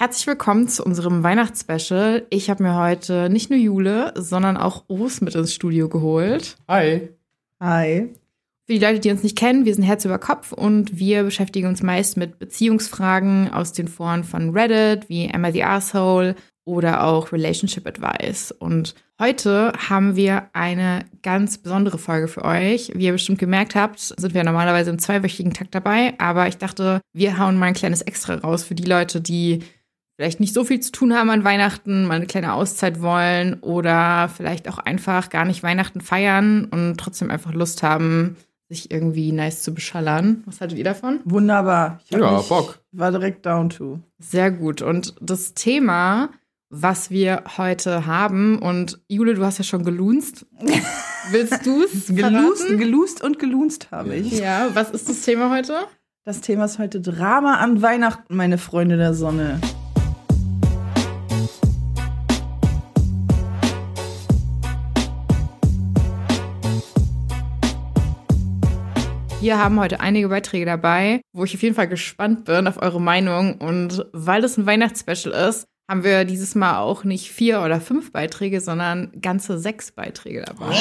Herzlich willkommen zu unserem Weihnachtsspecial. Ich habe mir heute nicht nur Jule, sondern auch Urs mit ins Studio geholt. Hi. Hi. Für die Leute, die uns nicht kennen, wir sind Herz über Kopf und wir beschäftigen uns meist mit Beziehungsfragen aus den Foren von Reddit, wie Emma the Asshole oder auch Relationship Advice. Und heute haben wir eine ganz besondere Folge für euch. Wie ihr bestimmt gemerkt habt, sind wir normalerweise im zweiwöchigen Takt dabei, aber ich dachte, wir hauen mal ein kleines Extra raus für die Leute, die vielleicht nicht so viel zu tun haben an Weihnachten, mal eine kleine Auszeit wollen oder vielleicht auch einfach gar nicht Weihnachten feiern und trotzdem einfach Lust haben, sich irgendwie nice zu beschallern. Was haltet ihr davon? Wunderbar. Ich hab Ja, mich- Bock. War direkt down to. Sehr gut. Und das Thema, was wir heute haben, und Jule, du hast ja schon gelunzt. Willst du es verraten? gelust und gelunzt habe ich. Ja, was ist das Thema heute? Das Thema ist heute Drama an Weihnachten, meine Freunde der Sonne. Wir haben heute einige Beiträge dabei, wo ich auf jeden Fall gespannt bin auf eure Meinung. Und weil das ein Weihnachtsspecial ist, haben wir dieses Mal auch nicht vier oder fünf Beiträge, sondern ganze sechs Beiträge dabei.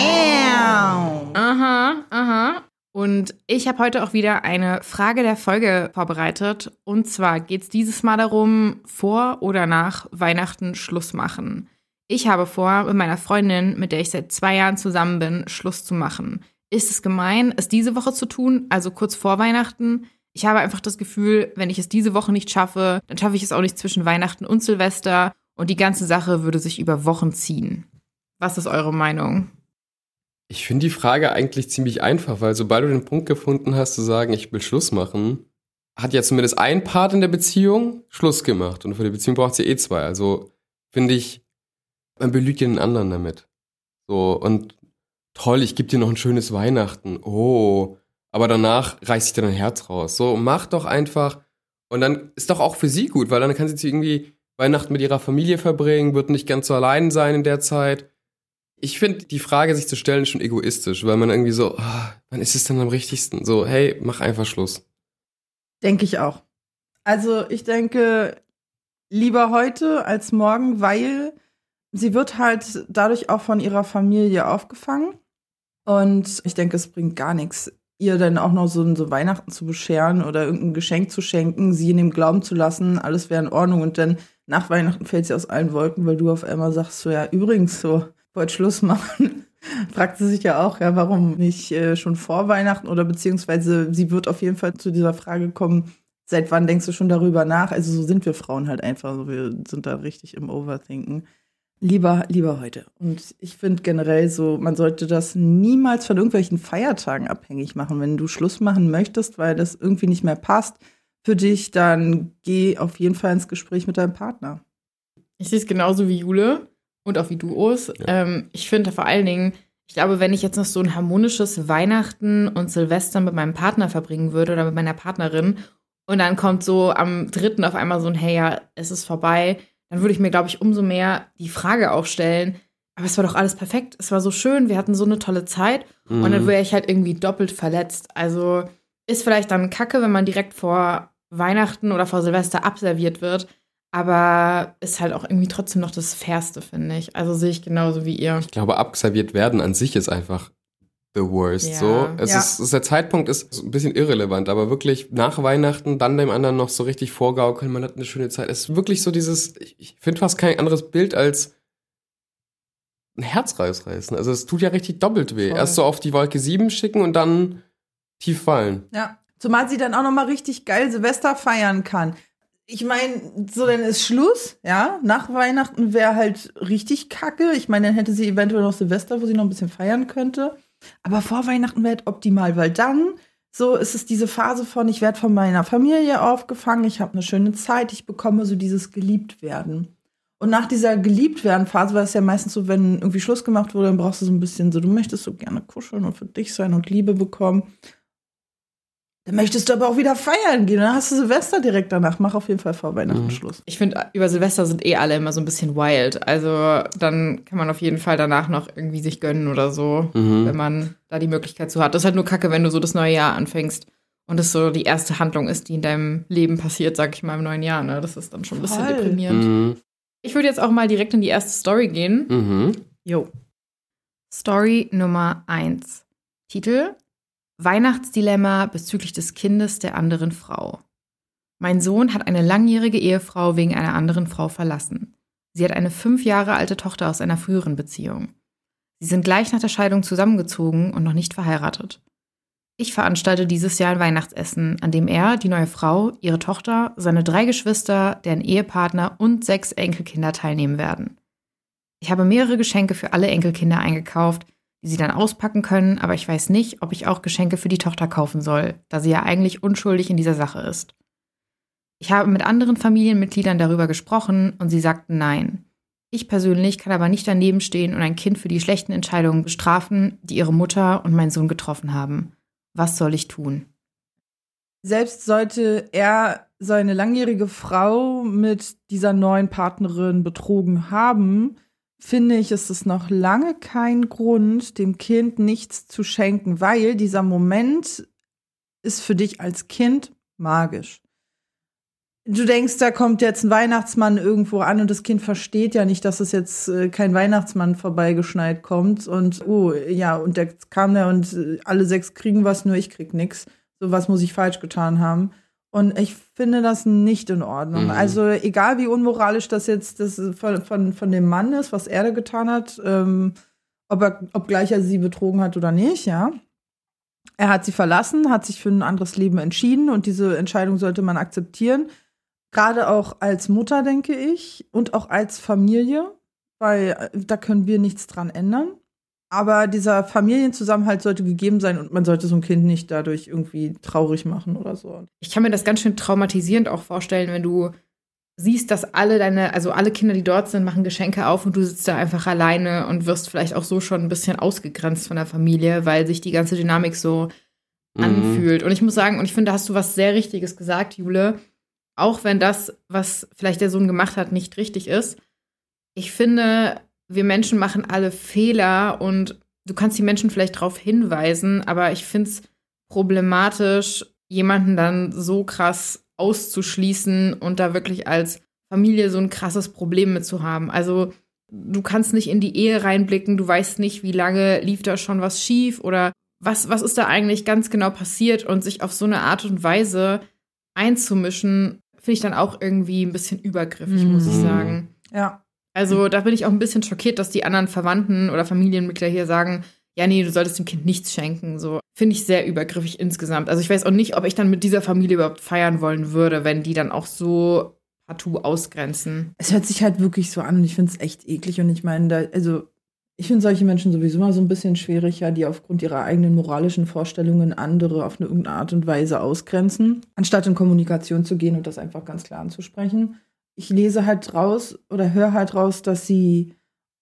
Aha, aha. Und ich habe heute auch wieder eine Frage der Folge vorbereitet. Und zwar geht es dieses Mal darum, vor oder nach Weihnachten Schluss machen. Ich habe vor, mit meiner Freundin, mit der ich seit zwei Jahren zusammen bin, Schluss zu machen. Ist es gemein, es diese Woche zu tun, also kurz vor Weihnachten? Ich habe einfach das Gefühl, wenn ich es diese Woche nicht schaffe, dann schaffe ich es auch nicht zwischen Weihnachten und Silvester und die ganze Sache würde sich über Wochen ziehen. Was ist eure Meinung? Ich finde die Frage eigentlich ziemlich einfach, weil sobald du den Punkt gefunden hast, zu sagen, ich will Schluss machen, hat ja zumindest ein Part in der Beziehung Schluss gemacht. Und für die Beziehung braucht sie eh zwei. Also finde ich, man belügt ja den anderen damit. So, und toll, ich gebe dir noch ein schönes Weihnachten. Oh. Aber danach reißt sich dir dein Herz raus. So, mach doch einfach. Und dann ist doch auch für sie gut, weil dann kann sie irgendwie Weihnachten mit ihrer Familie verbringen, wird nicht ganz so allein sein in der Zeit. Ich finde, die Frage, sich zu stellen, schon egoistisch, weil man irgendwie so, ah, wann ist es denn am richtigsten? So, hey, mach einfach Schluss. Denke ich auch. Also ich denke lieber heute als morgen, weil sie wird halt dadurch auch von ihrer Familie aufgefangen. Und ich denke, es bringt gar nichts, ihr dann auch noch so, so Weihnachten zu bescheren oder irgendein Geschenk zu schenken, sie in dem Glauben zu lassen, alles wäre in Ordnung. Und dann nach Weihnachten fällt sie aus allen Wolken, weil du auf einmal sagst, so ja, übrigens so, wollt Schluss machen. Fragt sie sich ja auch, ja, warum nicht äh, schon vor Weihnachten oder beziehungsweise sie wird auf jeden Fall zu dieser Frage kommen, seit wann denkst du schon darüber nach? Also so sind wir Frauen halt einfach, wir sind da richtig im Overthinken. Lieber, lieber heute. Und ich finde generell so, man sollte das niemals von irgendwelchen Feiertagen abhängig machen. Wenn du Schluss machen möchtest, weil das irgendwie nicht mehr passt für dich, dann geh auf jeden Fall ins Gespräch mit deinem Partner. Ich sehe es genauso wie Jule und auch wie du, Urs. Ähm, ich finde vor allen Dingen, ich glaube, wenn ich jetzt noch so ein harmonisches Weihnachten und Silvester mit meinem Partner verbringen würde oder mit meiner Partnerin und dann kommt so am dritten auf einmal so ein Hey, ja, es ist vorbei, dann würde ich mir, glaube ich, umso mehr die Frage auch stellen, aber es war doch alles perfekt, es war so schön, wir hatten so eine tolle Zeit und dann wäre ich halt irgendwie doppelt verletzt. Also ist vielleicht dann kacke, wenn man direkt vor Weihnachten oder vor Silvester abserviert wird, aber ist halt auch irgendwie trotzdem noch das Fairste, finde ich. Also sehe ich genauso wie ihr. Ich glaube, abserviert werden an sich ist einfach the worst. Ja. So, es Ja. ist, es, der Zeitpunkt ist ein bisschen irrelevant, aber wirklich nach Weihnachten dann dem anderen noch so richtig vorgaukeln, man hat eine schöne Zeit. Es ist wirklich so dieses, ich, ich finde fast kein anderes Bild als ein Herz rausreißen. Also es tut ja richtig doppelt weh. Voll. Erst so auf die Wolke 7 schicken und dann tief fallen. Ja. Zumal sie dann auch noch mal richtig geil Silvester feiern kann. Ich meine, so dann ist Schluss, ja. Nach Weihnachten wäre halt richtig kacke. Ich meine, dann hätte sie eventuell noch Silvester, wo sie noch ein bisschen feiern könnte. Aber vor Weihnachten wäre optimal, weil dann so ist es diese Phase von, ich werde von meiner Familie aufgefangen, ich habe eine schöne Zeit, ich bekomme so dieses Geliebtwerden. Und nach dieser Geliebtwerden-Phase war es ja meistens so, wenn irgendwie Schluss gemacht wurde, dann brauchst du so ein bisschen so, du möchtest so gerne kuscheln und für dich sein und Liebe bekommen. Dann möchtest du aber auch wieder feiern gehen. Dann hast du Silvester direkt danach. Mach auf jeden Fall vor Weihnachten Mhm. Schluss. Ich finde, über Silvester sind eh alle immer so ein bisschen wild. Also dann kann man auf jeden Fall danach noch irgendwie sich gönnen oder so, Mhm. wenn man da die Möglichkeit zu hat. Das ist halt nur kacke, wenn du so das neue Jahr anfängst und es so die erste Handlung ist, die in deinem Leben passiert, sag ich mal, im neuen Jahr. Ne? Das ist dann schon ein bisschen Voll. deprimierend. Mhm. Ich würde jetzt auch mal direkt in die erste Story gehen. Mhm. Jo. Story Nummer 1. Titel Weihnachtsdilemma bezüglich des Kindes der anderen Frau. Mein Sohn hat eine langjährige Ehefrau wegen einer anderen Frau verlassen. Sie hat eine fünf Jahre alte Tochter aus einer früheren Beziehung. Sie sind gleich nach der Scheidung zusammengezogen und noch nicht verheiratet. Ich veranstalte dieses Jahr ein Weihnachtsessen, an dem er, die neue Frau, ihre Tochter, seine drei Geschwister, deren Ehepartner und sechs Enkelkinder teilnehmen werden. Ich habe mehrere Geschenke für alle Enkelkinder eingekauft, die sie dann auspacken können, aber ich weiß nicht, ob ich auch Geschenke für die Tochter kaufen soll, da sie ja eigentlich unschuldig in dieser Sache ist. Ich habe mit anderen Familienmitgliedern darüber gesprochen und sie sagten nein. Ich persönlich kann aber nicht daneben stehen und ein Kind für die schlechten Entscheidungen bestrafen, die ihre Mutter und mein Sohn getroffen haben. Was soll ich tun? Selbst sollte er seine langjährige Frau mit dieser neuen Partnerin betrogen haben, finde ich, ist es noch lange kein Grund, dem Kind nichts zu schenken, weil dieser Moment ist für dich als Kind magisch. Du denkst, da kommt jetzt ein Weihnachtsmann irgendwo an und das Kind versteht ja nicht, dass es jetzt äh, kein Weihnachtsmann vorbeigeschneit kommt und oh ja, und der kam da und äh, alle sechs kriegen was, nur ich krieg nix. So was muss ich falsch getan haben. Und ich finde das nicht in Ordnung. Mhm. Also egal wie unmoralisch das jetzt das von, von, von dem Mann ist, was er da getan hat, ähm, ob er, obgleich er sie betrogen hat oder nicht, ja. Er hat sie verlassen, hat sich für ein anderes Leben entschieden und diese Entscheidung sollte man akzeptieren. Gerade auch als Mutter, denke ich, und auch als Familie, weil äh, da können wir nichts dran ändern. Aber dieser Familienzusammenhalt sollte gegeben sein und man sollte so ein Kind nicht dadurch irgendwie traurig machen oder so. Ich kann mir das ganz schön traumatisierend auch vorstellen, wenn du siehst, dass alle deine, also alle Kinder, die dort sind, machen Geschenke auf und du sitzt da einfach alleine und wirst vielleicht auch so schon ein bisschen ausgegrenzt von der Familie, weil sich die ganze Dynamik so Mhm. anfühlt. Und ich muss sagen, und ich finde, da hast du was sehr Richtiges gesagt, Jule. Auch wenn das, was vielleicht der Sohn gemacht hat, nicht richtig ist. Ich finde, wir Menschen machen alle Fehler und du kannst die Menschen vielleicht darauf hinweisen, aber ich finde es problematisch, jemanden dann so krass auszuschließen und da wirklich als Familie so ein krasses Problem mit zu haben. Also du kannst nicht in die Ehe reinblicken, du weißt nicht, wie lange lief da schon was schief oder was, was ist da eigentlich ganz genau passiert und sich auf so eine Art und Weise einzumischen, finde ich dann auch irgendwie ein bisschen übergriffig, muss ich Mhm. sagen. Ja. Also da bin ich auch ein bisschen schockiert, dass die anderen Verwandten oder Familienmitglieder hier sagen, ja, nee, du solltest dem Kind nichts schenken. So finde ich sehr übergriffig insgesamt. Also ich weiß auch nicht, ob ich dann mit dieser Familie überhaupt feiern wollen würde, wenn die dann auch so partout ausgrenzen. Es hört sich halt wirklich so an und ich finde es echt eklig. Und ich meine, da, also ich finde solche Menschen sowieso mal so ein bisschen schwierig, ja, die aufgrund ihrer eigenen moralischen Vorstellungen andere auf eine irgendeine Art und Weise ausgrenzen, anstatt in Kommunikation zu gehen und das einfach ganz klar anzusprechen. Ich lese halt raus oder höre halt raus, dass sie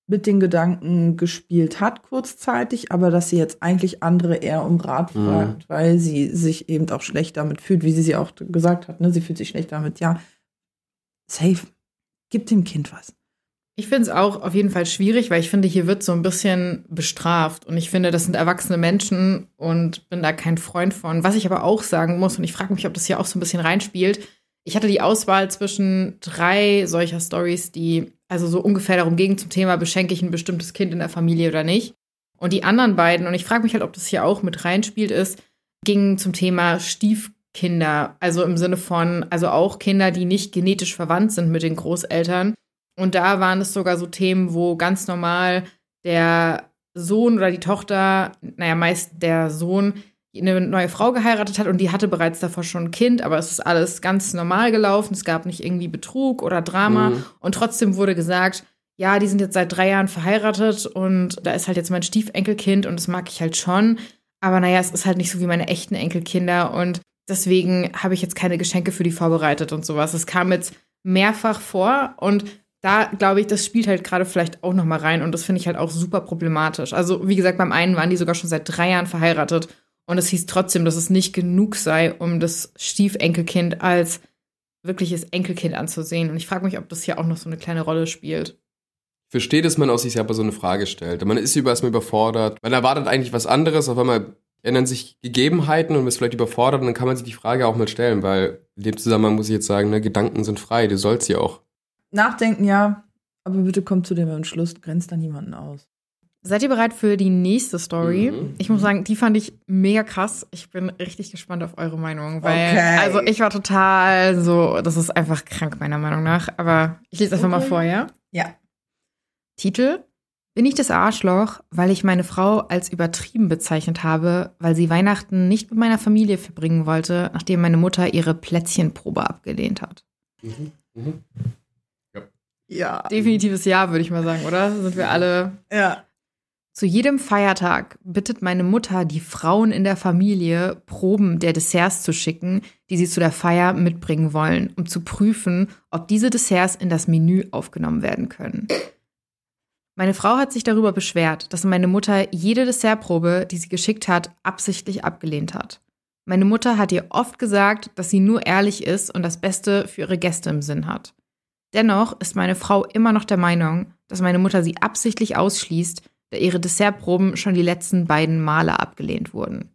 mit den Gedanken gespielt hat kurzzeitig, aber dass sie jetzt eigentlich andere eher um Rat Mhm. fragt, weil sie sich eben auch schlecht damit fühlt, wie sie sie auch gesagt hat. Ne? Sie fühlt sich schlecht damit. Ja, safe. Gib dem Kind was. Ich finde es auch auf jeden Fall schwierig, weil ich finde, hier wird so ein bisschen bestraft. Und ich finde, das sind erwachsene Menschen und bin da kein Freund von. Was ich aber auch sagen muss, und ich frage mich, ob das hier auch so ein bisschen reinspielt, ich hatte die Auswahl zwischen drei solcher Stories, die also so ungefähr darum gingen zum Thema, beschenke ich ein bestimmtes Kind in der Familie oder nicht. Und die anderen beiden, und ich frage mich halt, ob das hier auch mit reinspielt, ist, gingen zum Thema Stiefkinder. Also im Sinne von, also auch Kinder, die nicht genetisch verwandt sind mit den Großeltern. Und da waren es sogar so Themen, wo ganz normal der Sohn oder die Tochter, naja, meist der Sohn, eine neue Frau geheiratet hat und die hatte bereits davor schon ein Kind, aber es ist alles ganz normal gelaufen. Es gab nicht irgendwie Betrug oder Drama. Mhm. Und trotzdem wurde gesagt, ja, die sind jetzt seit drei Jahren verheiratet und da ist halt jetzt mein Stiefenkelkind und das mag ich halt schon. Aber naja, es ist halt nicht so wie meine echten Enkelkinder und deswegen habe ich jetzt keine Geschenke für die vorbereitet und sowas. Es kam jetzt mehrfach vor und da glaube ich, das spielt halt gerade vielleicht auch noch mal rein und das finde ich halt auch super problematisch. Also wie gesagt, beim einen waren die sogar schon seit drei Jahren verheiratet und es hieß trotzdem, dass es nicht genug sei, um das Stiefenkelkind als wirkliches Enkelkind anzusehen. Und ich frage mich, ob das hier auch noch so eine kleine Rolle spielt. Ich verstehe, dass man aus sich selber so eine Frage stellt. Man ist über erstmal überfordert. Man erwartet eigentlich was anderes. Auf einmal ändern sich Gegebenheiten und man ist vielleicht überfordert und dann kann man sich die Frage auch mal stellen, weil in dem Zusammenhang muss ich jetzt sagen, ne, Gedanken sind frei, du sollst sie auch. Nachdenken, ja. Aber bitte kommt zu dem Entschluss, grenzt da niemanden aus. Seid ihr bereit für die nächste Story? Mhm. Ich muss sagen, die fand ich mega krass. Ich bin richtig gespannt auf eure Meinung, weil Okay. also ich war total so, das ist einfach krank meiner Meinung nach, aber ich lese einfach mal Okay. vor, ja? Ja. Titel Bin ich das Arschloch, weil ich meine Frau als übertrieben bezeichnet habe, weil sie Weihnachten nicht mit meiner Familie verbringen wollte, nachdem meine Mutter ihre Plätzchenprobe abgelehnt hat? Ja. Definitives Ja, würde ich mal sagen, oder? Sind wir alle Ja. Zu jedem Feiertag bittet meine Mutter die Frauen in der Familie, Proben der Desserts zu schicken, die sie zu der Feier mitbringen wollen, um zu prüfen, ob diese Desserts in das Menü aufgenommen werden können. Meine Frau hat sich darüber beschwert, dass meine Mutter jede Dessertprobe, die sie geschickt hat, absichtlich abgelehnt hat. Meine Mutter hat ihr oft gesagt, dass sie nur ehrlich ist und das Beste für ihre Gäste im Sinn hat. Dennoch ist meine Frau immer noch der Meinung, dass meine Mutter sie absichtlich ausschließt, da ihre Dessertproben schon die letzten beiden Male abgelehnt wurden.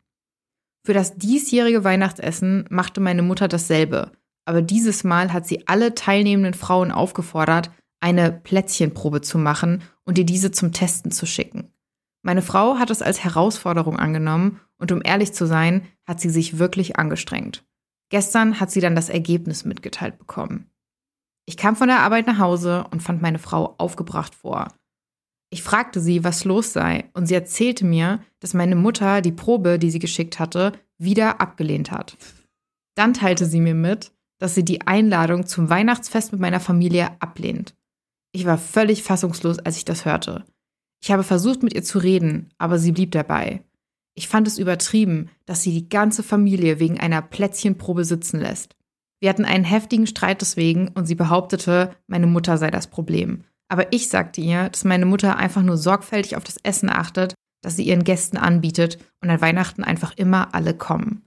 Für das diesjährige Weihnachtsessen machte meine Mutter dasselbe, aber dieses Mal hat sie alle teilnehmenden Frauen aufgefordert, eine Plätzchenprobe zu machen und ihr diese zum Testen zu schicken. Meine Frau hat es als Herausforderung angenommen und um ehrlich zu sein, hat sie sich wirklich angestrengt. Gestern hat sie dann das Ergebnis mitgeteilt bekommen. Ich kam von der Arbeit nach Hause und fand meine Frau aufgebracht vor. Ich fragte sie, was los sei, und sie erzählte mir, dass meine Mutter die Probe, die sie geschickt hatte, wieder abgelehnt hat. Dann teilte sie mir mit, dass sie die Einladung zum Weihnachtsfest mit meiner Familie ablehnt. Ich war völlig fassungslos, als ich das hörte. Ich habe versucht, mit ihr zu reden, aber sie blieb dabei. Ich fand es übertrieben, dass sie die ganze Familie wegen einer Plätzchenprobe sitzen lässt. Wir hatten einen heftigen Streit deswegen und sie behauptete, meine Mutter sei das Problem. Aber ich sagte ihr, dass meine Mutter einfach nur sorgfältig auf das Essen achtet, das sie ihren Gästen anbietet und an Weihnachten einfach immer alle kommen.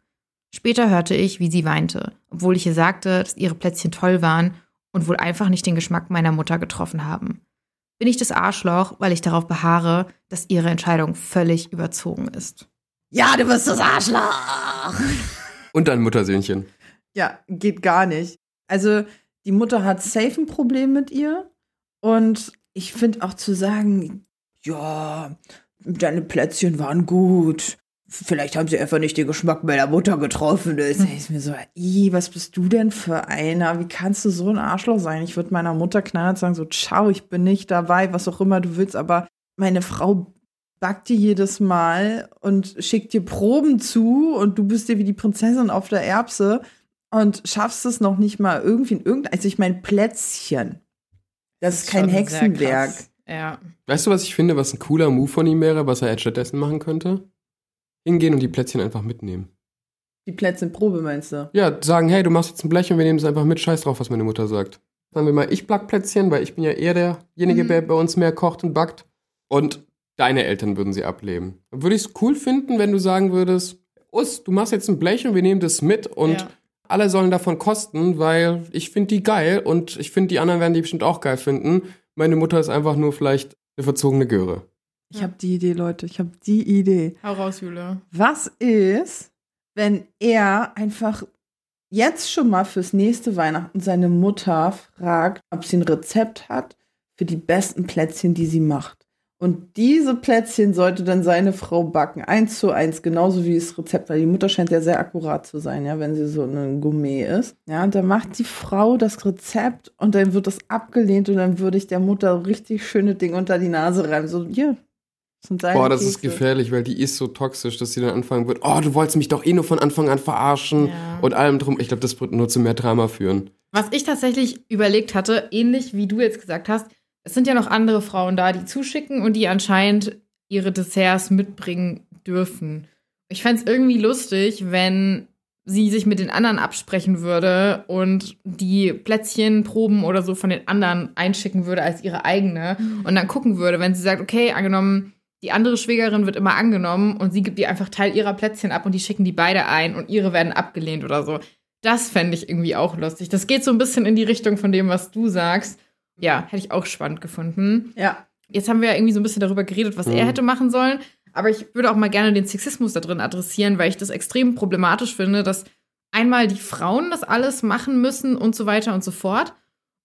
Später hörte ich, wie sie weinte, obwohl ich ihr sagte, dass ihre Plätzchen toll waren und wohl einfach nicht den Geschmack meiner Mutter getroffen haben. Bin ich das Arschloch, weil ich darauf beharre, dass ihre Entscheidung völlig überzogen ist. Ja, du bist das Arschloch. Und dein Muttersöhnchen. Ja, geht gar nicht. Also, die Mutter hat safe ein Problem mit ihr. Und ich finde auch zu sagen, ja, deine Plätzchen waren gut. Vielleicht haben sie einfach nicht den Geschmack meiner Mutter getroffen. Da ist ist mir so, "Ih, was bist du denn für einer? Wie kannst du so ein Arschloch sein? Ich würde meiner Mutter knallhart sagen, so, ciao, ich bin nicht dabei, was auch immer du willst. Aber meine Frau backt dir jedes Mal und schickt dir Proben zu und du bist dir wie die Prinzessin auf der Erbse und schaffst es noch nicht mal irgendwie in irgendein, also ich mein Plätzchen. Das ist kein Hexenwerk. Ja. Weißt du, was ich finde, was ein cooler Move von ihm wäre, was er jetzt stattdessen machen könnte? Hingehen und die Plätzchen einfach mitnehmen. Die Plätzchenprobe meinst du? Ja, sagen, hey, du machst jetzt ein Blech und wir nehmen es einfach mit, scheiß drauf, was meine Mutter sagt. Sagen wir mal, ich back Plätzchen, weil ich bin ja eher derjenige, Mhm. der bei uns mehr kocht und backt. Und deine Eltern würden sie ablehnen. Dann würde ich es cool finden, wenn du sagen würdest, Us, du machst jetzt ein Blech und wir nehmen das mit und Ja. Alle sollen davon kosten, weil ich finde die geil und ich finde, die anderen werden die bestimmt auch geil finden. Meine Mutter ist einfach nur vielleicht eine verzogene Göre. Ich habe die Idee, Leute. Ich habe die Idee. Hau raus, Jule. Was ist, wenn er einfach jetzt schon mal fürs nächste Weihnachten seine Mutter fragt, ob sie ein Rezept hat für die besten Plätzchen, die sie macht? Und diese Plätzchen sollte dann seine Frau backen, eins zu eins, genauso wie das Rezept, weil die Mutter scheint ja sehr akkurat zu sein, ja, wenn sie so ein Gourmet ist. Ja, und dann macht die Frau das Rezept und dann wird das abgelehnt und dann würde ich der Mutter richtig schöne Dinge unter die Nase reiben. So, hier, deine Boah, das ist Kekse. gefährlich, weil die ist so toxisch, dass sie dann anfangen wird, oh, du wolltest mich doch eh nur von Anfang an verarschen Ja. und allem drum. Ich glaube, das wird nur zu mehr Drama führen. Was ich tatsächlich überlegt hatte, ähnlich wie du jetzt gesagt hast, es sind ja noch andere Frauen da, die zuschicken und die anscheinend ihre Desserts mitbringen dürfen. Ich fände es irgendwie lustig, wenn sie sich mit den anderen absprechen würde und die Plätzchenproben oder so von den anderen einschicken würde als ihre eigene und dann gucken würde, wenn sie sagt, okay, angenommen, die andere Schwägerin wird immer angenommen und sie gibt ihr einfach Teil ihrer Plätzchen ab und die schicken die beide ein und ihre werden abgelehnt oder so. Das fände ich irgendwie auch lustig. Das geht so ein bisschen in die Richtung von dem, was du sagst. Ja, hätte ich auch spannend gefunden. Ja, Jetzt haben wir ja irgendwie so ein bisschen darüber geredet, was er Mhm. hätte machen sollen. Aber ich würde auch mal gerne den Sexismus da drin adressieren, weil ich das extrem problematisch finde, dass einmal die Frauen das alles machen müssen und so weiter und so fort.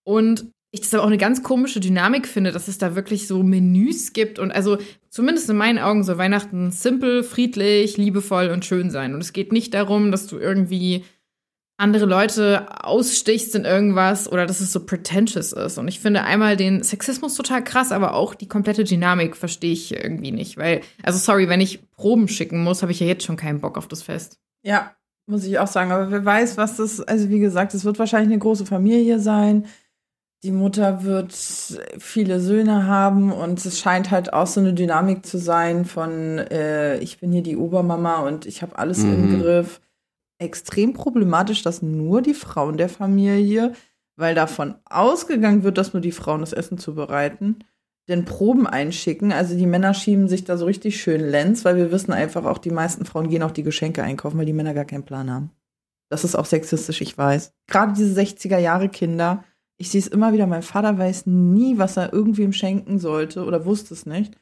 Und ich das aber auch eine ganz komische Dynamik finde, dass es da wirklich so Menüs gibt. Und also zumindest in meinen Augen soll Weihnachten simpel, friedlich, liebevoll und schön sein. Und es geht nicht darum, dass du irgendwie andere Leute ausstichst in irgendwas oder dass es so pretentious ist. Und ich finde einmal den Sexismus total krass, aber auch die komplette Dynamik verstehe ich irgendwie nicht. Weil, also sorry, wenn ich Proben schicken muss, habe ich ja jetzt schon keinen Bock auf das Fest. Ja, muss ich auch sagen. Aber wer weiß, was das, also wie gesagt, es wird wahrscheinlich eine große Familie sein. Die Mutter wird viele Söhne haben und es scheint halt auch so eine Dynamik zu sein von, äh, ich bin hier die Obermama und ich habe alles mhm. im Griff extrem problematisch, dass nur die Frauen der Familie, weil davon ausgegangen wird, dass nur die Frauen das Essen zubereiten, den Proben einschicken. Also die Männer schieben sich da so richtig schön Lenz, weil wir wissen einfach auch, die meisten Frauen gehen auch die Geschenke einkaufen, weil die Männer gar keinen Plan haben. Das ist auch sexistisch, ich weiß. Gerade diese 60er Jahre Kinder, ich sehe es immer wieder, mein Vater weiß nie, was er irgendwem schenken sollte oder wusste es nicht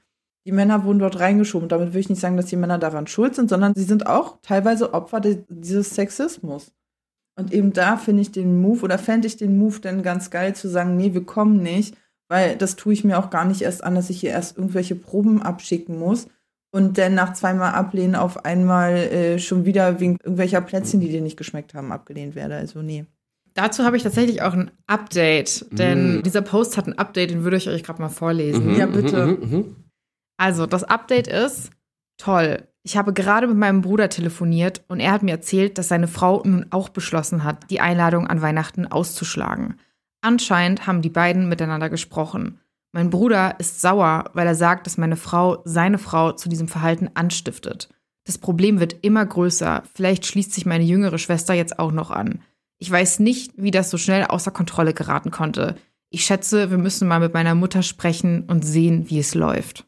die Männer wurden dort reingeschoben. Damit will ich nicht sagen, dass die Männer daran schuld sind, sondern sie sind auch teilweise Opfer dieses Sexismus. Und eben da finde ich den Move oder fände ich den Move dann ganz geil zu sagen, nee, wir kommen nicht, weil das tue ich mir auch gar nicht erst an, dass ich hier erst irgendwelche Proben abschicken muss und dann nach zweimal Ablehnen auf einmal äh, schon wieder wegen irgendwelcher Plätzchen, die dir nicht geschmeckt haben, abgelehnt werde. Also nee. Dazu habe ich tatsächlich auch ein Update, denn mm. dieser Post hat ein Update, den würde ich euch gerade mal vorlesen. Mhm, ja, bitte. Mhm, mhm. Also, das Update ist toll. Ich habe gerade mit meinem Bruder telefoniert und er hat mir erzählt, dass seine Frau nun auch beschlossen hat, die Einladung an Weihnachten auszuschlagen. Anscheinend haben die beiden miteinander gesprochen. Mein Bruder ist sauer, weil er sagt, dass meine Frau seine Frau zu diesem Verhalten anstiftet. Das Problem wird immer größer. Vielleicht schließt sich meine jüngere Schwester jetzt auch noch an. Ich weiß nicht, wie das so schnell außer Kontrolle geraten konnte. Ich schätze, wir müssen mal mit meiner Mutter sprechen und sehen, wie es läuft.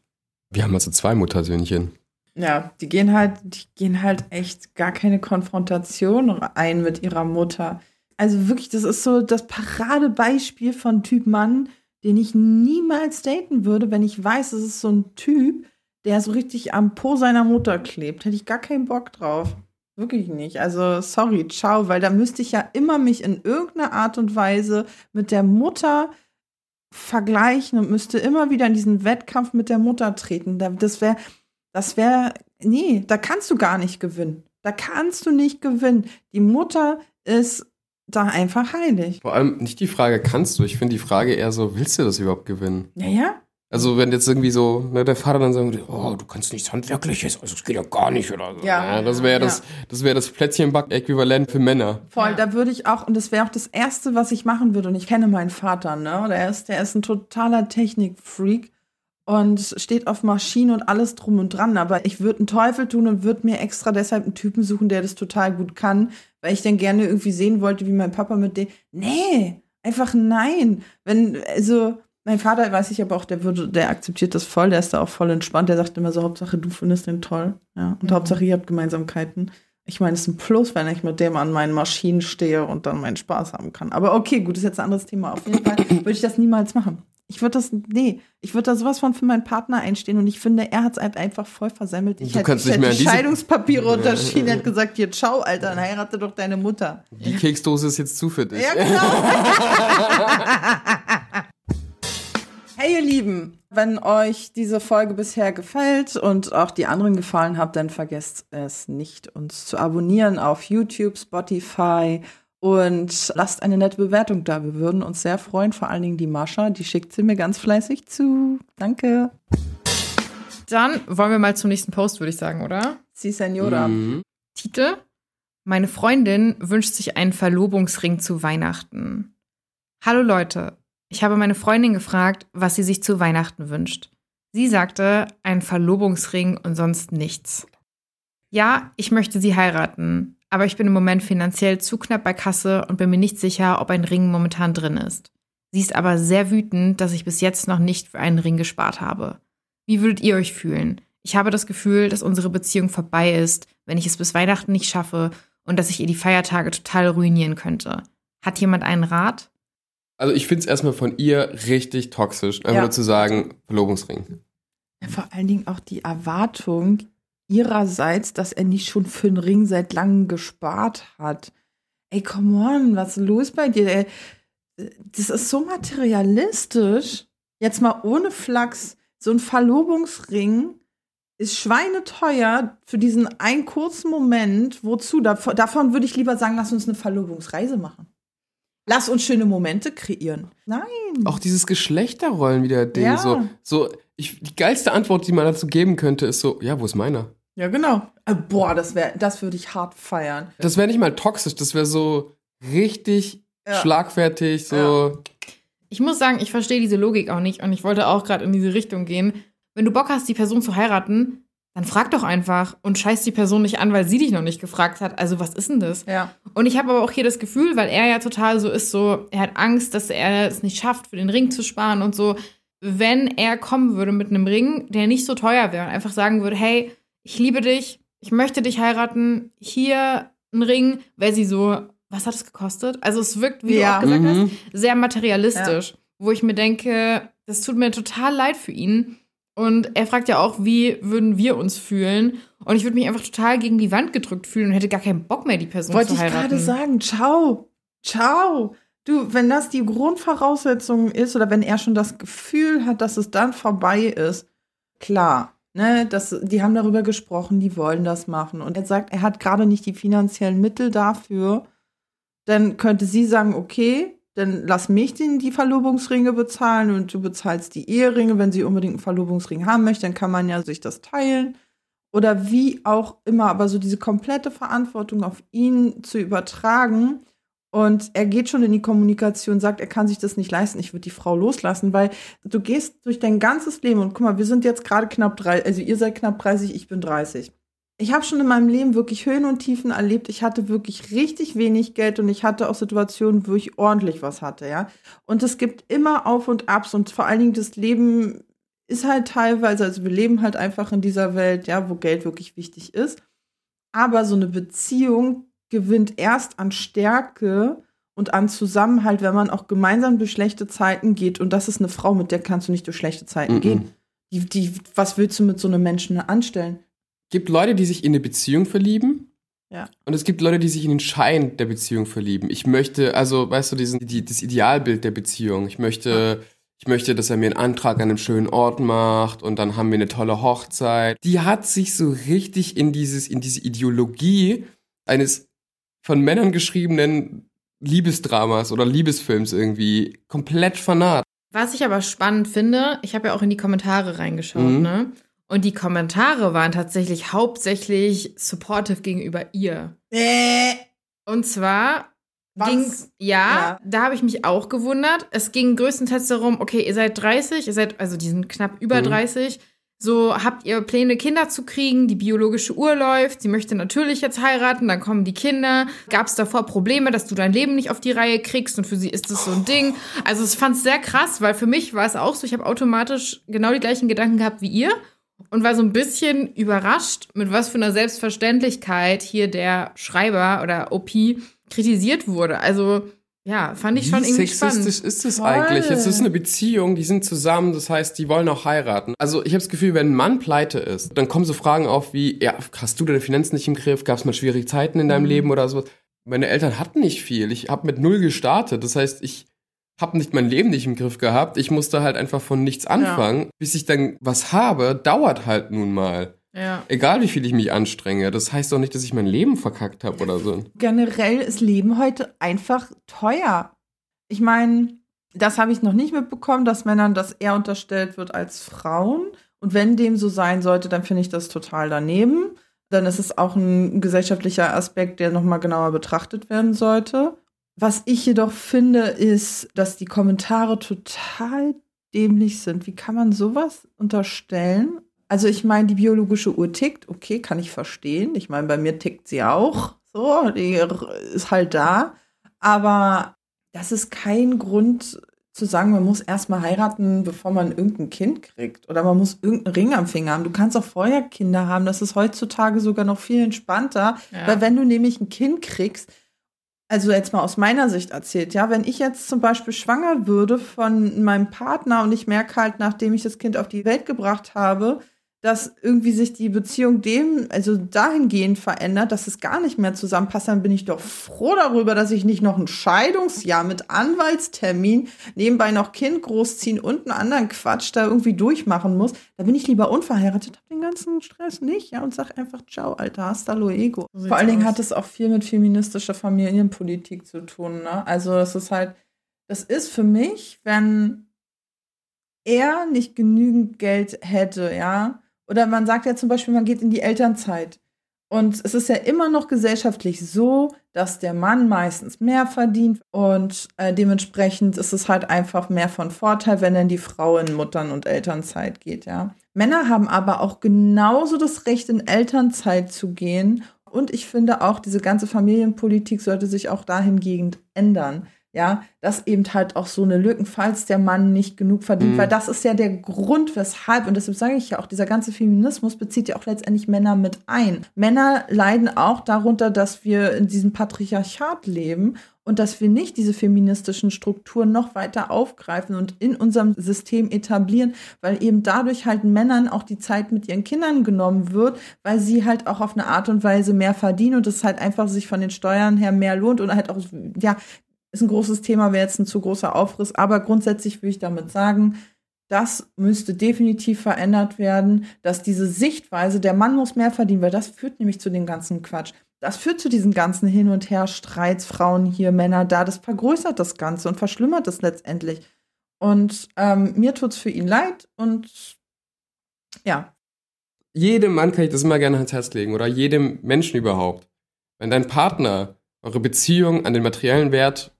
Wir haben also zwei Muttersöhnchen. Ja, die gehen halt, die gehen halt echt gar keine Konfrontation ein mit ihrer Mutter. Also wirklich, das ist so das Paradebeispiel von Typ Mann, den ich niemals daten würde, wenn ich weiß, es ist so ein Typ, der so richtig am Po seiner Mutter klebt. Hätte ich gar keinen Bock drauf. Wirklich nicht. Also, sorry, ciao, weil da müsste ich ja immer mich in irgendeiner Art und Weise mit der Mutter vergleichen und müsste immer wieder in diesen Wettkampf mit der Mutter treten. Das wäre, das wäre, nee, da kannst du gar nicht gewinnen. Da kannst du nicht gewinnen. Die Mutter ist da einfach heilig. Vor allem nicht die Frage, kannst du? Ich finde die Frage eher so, willst du das überhaupt gewinnen? Ja, ja. Also wenn jetzt irgendwie so ne, der Vater dann sagen würde, oh, du kannst nichts Handwerkliches, also es geht ja gar nicht oder so. Ja, ja das wäre ja. das, das wäre das Plätzchenback-Äquivalent für Männer. Voll, ja. da würde ich auch, und das wäre auch das Erste, was ich machen würde. Und ich kenne meinen Vater, ne? Der ist, der ist ein totaler Technikfreak und steht auf Maschinen und alles drum und dran. Aber ich würde einen Teufel tun und würde mir extra deshalb einen Typen suchen, der das total gut kann, weil ich dann gerne irgendwie sehen wollte, wie mein Papa mit dem. Nee, einfach nein. Wenn, also mein Vater weiß ich aber auch, der würde, der akzeptiert das voll, der ist da auch voll entspannt. Der sagt immer so, Hauptsache du findest den toll. Ja. Und mhm. Hauptsache ihr habt Gemeinsamkeiten. Ich meine, es ist ein Plus, wenn ich mit dem an meinen Maschinen stehe und dann meinen Spaß haben kann. Aber okay, gut, das ist jetzt ein anderes Thema. Auf jeden Fall würde ich das niemals machen. Ich würde das, nee, ich würde da sowas von für meinen Partner einstehen und ich finde, er hat es halt einfach voll versemmelt. Ich du hätte, ich hätte die Scheidungspapiere unterschieden, er hat gesagt, hier, ciao, Alter, dann heirate doch deine Mutter. Die Keksdose ist jetzt zu für dich. Ja, genau. Hey ihr Lieben, wenn euch diese Folge bisher gefällt und auch die anderen gefallen hat, dann vergesst es nicht, uns zu abonnieren auf YouTube, Spotify und lasst eine nette Bewertung da. Wir würden uns sehr freuen, vor allen Dingen die Mascha, die schickt sie mir ganz fleißig zu. Danke. Dann wollen wir mal zum nächsten Post, würde ich sagen, oder? Si, Senora. Mhm. Titel: Meine Freundin wünscht sich einen Verlobungsring zu Weihnachten. Hallo Leute, ich habe meine Freundin gefragt, was sie sich zu Weihnachten wünscht. Sie sagte, ein Verlobungsring und sonst nichts. Ja, ich möchte sie heiraten, aber ich bin im Moment finanziell zu knapp bei Kasse und bin mir nicht sicher, ob ein Ring momentan drin ist. Sie ist aber sehr wütend, dass ich bis jetzt noch nicht für einen Ring gespart habe. Wie würdet ihr euch fühlen? Ich habe das Gefühl, dass unsere Beziehung vorbei ist, wenn ich es bis Weihnachten nicht schaffe und dass ich ihr die Feiertage total ruinieren könnte. Hat jemand einen Rat? Also ich finde es erstmal von ihr richtig toxisch, einfach ja. nur zu sagen, Verlobungsring. Ja, vor allen Dingen auch die Erwartung ihrerseits, dass er nicht schon für einen Ring seit langem gespart hat. Ey, come on, was ist los bei dir? Ey, das ist so materialistisch. Jetzt mal ohne Flachs, so ein Verlobungsring ist schweineteuer für diesen einen kurzen Moment. Wozu? Davon, davon würde ich lieber sagen, lass uns eine Verlobungsreise machen. Lass uns schöne Momente kreieren. Nein. Auch dieses Geschlechterrollen wieder Ding. Ja. So, so ich, die geilste Antwort, die man dazu geben könnte, ist so, ja, wo ist meiner? Ja, genau. Äh, boah, das wäre, das würde ich hart feiern. Das wäre nicht mal toxisch, das wäre so richtig Ja. schlagfertig, so. Ich muss sagen, ich verstehe diese Logik auch nicht und ich wollte auch gerade in diese Richtung gehen. Wenn du Bock hast, die Person zu heiraten, dann frag doch einfach und scheiß die Person nicht an, weil sie dich noch nicht gefragt hat. Also was ist denn das? Ja. Und ich habe aber auch hier das Gefühl, weil er ja total so ist, so, er hat Angst, dass er es nicht schafft, für den Ring zu sparen und so. Wenn er kommen würde mit einem Ring, der nicht so teuer wäre und einfach sagen würde, hey, ich liebe dich, ich möchte dich heiraten, hier ein Ring, wäre sie so, was hat es gekostet? Also es wirkt, wie Ja. du auch gesagt Mhm. hast, sehr materialistisch, wo ich mir denke, das tut mir total leid für ihn. Und er fragt ja auch, wie würden wir uns fühlen? Und ich würde mich einfach total gegen die Wand gedrückt fühlen und hätte gar keinen Bock mehr, die Person Wollte zu ich heiraten. gerade sagen, ciao. Ciao. Du, wenn das die Grundvoraussetzung ist oder wenn er schon das Gefühl hat, dass es dann vorbei ist, klar, ne, das, die haben darüber gesprochen, die wollen das machen. Und er sagt, er hat gerade nicht die finanziellen Mittel dafür, dann könnte sie sagen, okay, dann lass mich den, die Verlobungsringe bezahlen und du bezahlst die Eheringe. Wenn sie unbedingt einen Verlobungsring haben möchte, dann kann man ja sich das teilen. Oder wie auch immer, aber so diese komplette Verantwortung auf ihn zu übertragen. Und er geht schon in die Kommunikation, sagt, er kann sich das nicht leisten. Ich würde die Frau loslassen, weil du gehst durch dein ganzes Leben und guck mal, wir sind jetzt gerade knapp drei, also ihr seid knapp 30, ich bin 30. Ich habe schon in meinem Leben wirklich Höhen und Tiefen erlebt. Ich hatte wirklich richtig wenig Geld und ich hatte auch Situationen, wo ich ordentlich was hatte, ja. Und es gibt immer Auf und Abs und vor allen Dingen das Leben ist halt teilweise, also wir leben halt einfach in dieser Welt, ja, wo Geld wirklich wichtig ist. Aber so eine Beziehung gewinnt erst an Stärke und an Zusammenhalt, wenn man auch gemeinsam durch schlechte Zeiten geht. Und das ist eine Frau, mit der kannst du nicht durch schlechte Zeiten Mhm. gehen. Die, die, was willst du mit so einem Menschen anstellen? Gibt Leute, die sich in eine Beziehung verlieben. Ja. Und es gibt Leute, die sich in den Schein der Beziehung verlieben. Ich möchte, also, weißt du, diesen, die, das Idealbild der Beziehung. Ich möchte, ich möchte, dass er mir einen Antrag an einem schönen Ort macht und dann haben wir eine tolle Hochzeit. Die hat sich so richtig in dieses, in diese Ideologie eines von Männern geschriebenen Liebesdramas oder Liebesfilms irgendwie komplett vernarrt. Was ich aber spannend finde, ich habe ja auch in die Kommentare reingeschaut, Mhm. ne? Und die Kommentare waren tatsächlich hauptsächlich supportive gegenüber ihr. Äh, Und zwar Was? ging's, ja, Ja. da habe ich mich auch gewundert. Es ging größtenteils darum, okay, ihr seid 30, ihr seid, also die sind knapp über Mhm. 30. So, habt ihr Pläne, Kinder zu kriegen? Die biologische Uhr läuft. Sie möchte natürlich jetzt heiraten, dann kommen die Kinder. Gab es davor Probleme, dass du dein Leben nicht auf die Reihe kriegst? Und für sie ist das so ein Ding. Also, ich fand es sehr krass, weil für mich war es auch so, ich habe automatisch genau die gleichen Gedanken gehabt wie ihr und war so ein bisschen überrascht, mit was für einer Selbstverständlichkeit hier der Schreiber oder OP kritisiert wurde. Also, ja, fand ich schon Wie irgendwie sexistisch spannend. ist es Voll. eigentlich? Es ist eine Beziehung, die sind zusammen, das heißt, die wollen auch heiraten. Also ich habe das Gefühl, wenn ein Mann pleite ist, dann kommen so Fragen auf wie, ja, hast du deine Finanzen nicht im Griff? Gab es mal schwierige Zeiten in deinem Mhm. Leben oder sowas? Meine Eltern hatten nicht viel. Ich habe mit null gestartet. Das heißt, ich habe nicht mein Leben nicht im Griff gehabt. Ich musste halt einfach von nichts anfangen. Bis ich dann was habe, dauert halt nun mal. Ja. Egal wie viel ich mich anstrenge. Das heißt doch nicht, dass ich mein Leben verkackt habe oder so. generell ist Leben heute einfach teuer. Ich meine, das habe ich noch nicht mitbekommen, dass Männern das eher unterstellt wird als Frauen. Und wenn dem so sein sollte, dann finde ich das total daneben. Dann ist es auch ein gesellschaftlicher Aspekt, der nochmal genauer betrachtet werden sollte. Was ich jedoch finde, ist, dass die Kommentare total dämlich sind. Wie kann man sowas unterstellen? Also ich meine, die biologische Uhr tickt, okay, kann ich verstehen. Ich meine, bei mir tickt sie auch. So, die ist halt da. Aber das ist kein Grund zu sagen, man muss erstmal heiraten, bevor man irgendein Kind kriegt. Oder man muss irgendeinen Ring am Finger haben. Du kannst auch vorher Kinder haben. Das ist heutzutage sogar noch viel entspannter. Ja. Weil wenn du nämlich ein Kind kriegst, also jetzt mal aus meiner Sicht erzählt, ja, wenn ich jetzt zum Beispiel schwanger würde von meinem Partner und ich merke halt, nachdem ich das Kind auf die Welt gebracht habe, dass irgendwie sich die Beziehung dem, also dahingehend verändert, dass es gar nicht mehr zusammenpasst, dann bin ich doch froh darüber, dass ich nicht noch ein Scheidungsjahr mit Anwaltstermin, nebenbei noch Kind großziehen und einen anderen Quatsch da irgendwie durchmachen muss. Da bin ich lieber unverheiratet, hab den ganzen Stress nicht, ja, und sag einfach ciao, Alter, hasta luego. So Vor allen Dingen hat es auch viel mit feministischer Familienpolitik zu tun, ne? Also, das ist halt, das ist für mich, wenn er nicht genügend Geld hätte, ja, oder man sagt ja zum Beispiel, man geht in die Elternzeit. Und es ist ja immer noch gesellschaftlich so, dass der Mann meistens mehr verdient und äh, dementsprechend ist es halt einfach mehr von Vorteil, wenn dann die Frau in Muttern- und Elternzeit geht, ja. Männer haben aber auch genauso das Recht, in Elternzeit zu gehen. Und ich finde auch, diese ganze Familienpolitik sollte sich auch dahingehend ändern ja, dass eben halt auch so eine Lücken, falls der Mann nicht genug verdient, mhm. weil das ist ja der Grund, weshalb, und deshalb sage ich ja auch, dieser ganze Feminismus bezieht ja auch letztendlich Männer mit ein. Männer leiden auch darunter, dass wir in diesem Patriarchat leben und dass wir nicht diese feministischen Strukturen noch weiter aufgreifen und in unserem System etablieren, weil eben dadurch halt Männern auch die Zeit mit ihren Kindern genommen wird, weil sie halt auch auf eine Art und Weise mehr verdienen und es halt einfach sich von den Steuern her mehr lohnt und halt auch, ja, ist ein großes Thema, wäre jetzt ein zu großer Aufriss, aber grundsätzlich würde ich damit sagen, das müsste definitiv verändert werden, dass diese Sichtweise, der Mann muss mehr verdienen, weil das führt nämlich zu dem ganzen Quatsch. Das führt zu diesen ganzen Hin- und Her-Streits, Frauen hier, Männer da. Das vergrößert das Ganze und verschlimmert es letztendlich. Und ähm, mir tut es für ihn leid und ja. Jedem Mann kann ich das immer gerne ans Herz legen oder jedem Menschen überhaupt. Wenn dein Partner eure Beziehung an den materiellen Wert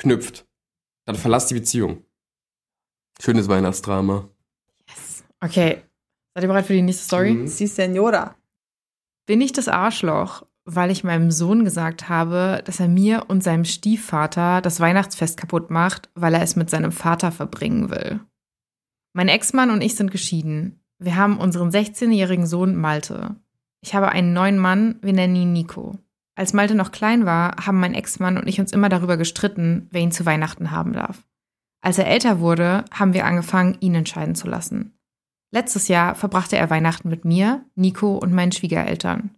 knüpft, dann verlasst die Beziehung. Schönes Weihnachtsdrama. Yes. Okay. Seid ihr bereit für die nächste Story? Mhm. Si, Senora. Bin ich das Arschloch, weil ich meinem Sohn gesagt habe, dass er mir und seinem Stiefvater das Weihnachtsfest kaputt macht, weil er es mit seinem Vater verbringen will? Mein Ex-Mann und ich sind geschieden. Wir haben unseren 16-jährigen Sohn Malte. Ich habe einen neuen Mann, wir nennen ihn Nico. Als Malte noch klein war, haben mein Ex-Mann und ich uns immer darüber gestritten, wer ihn zu Weihnachten haben darf. Als er älter wurde, haben wir angefangen, ihn entscheiden zu lassen. Letztes Jahr verbrachte er Weihnachten mit mir, Nico und meinen Schwiegereltern.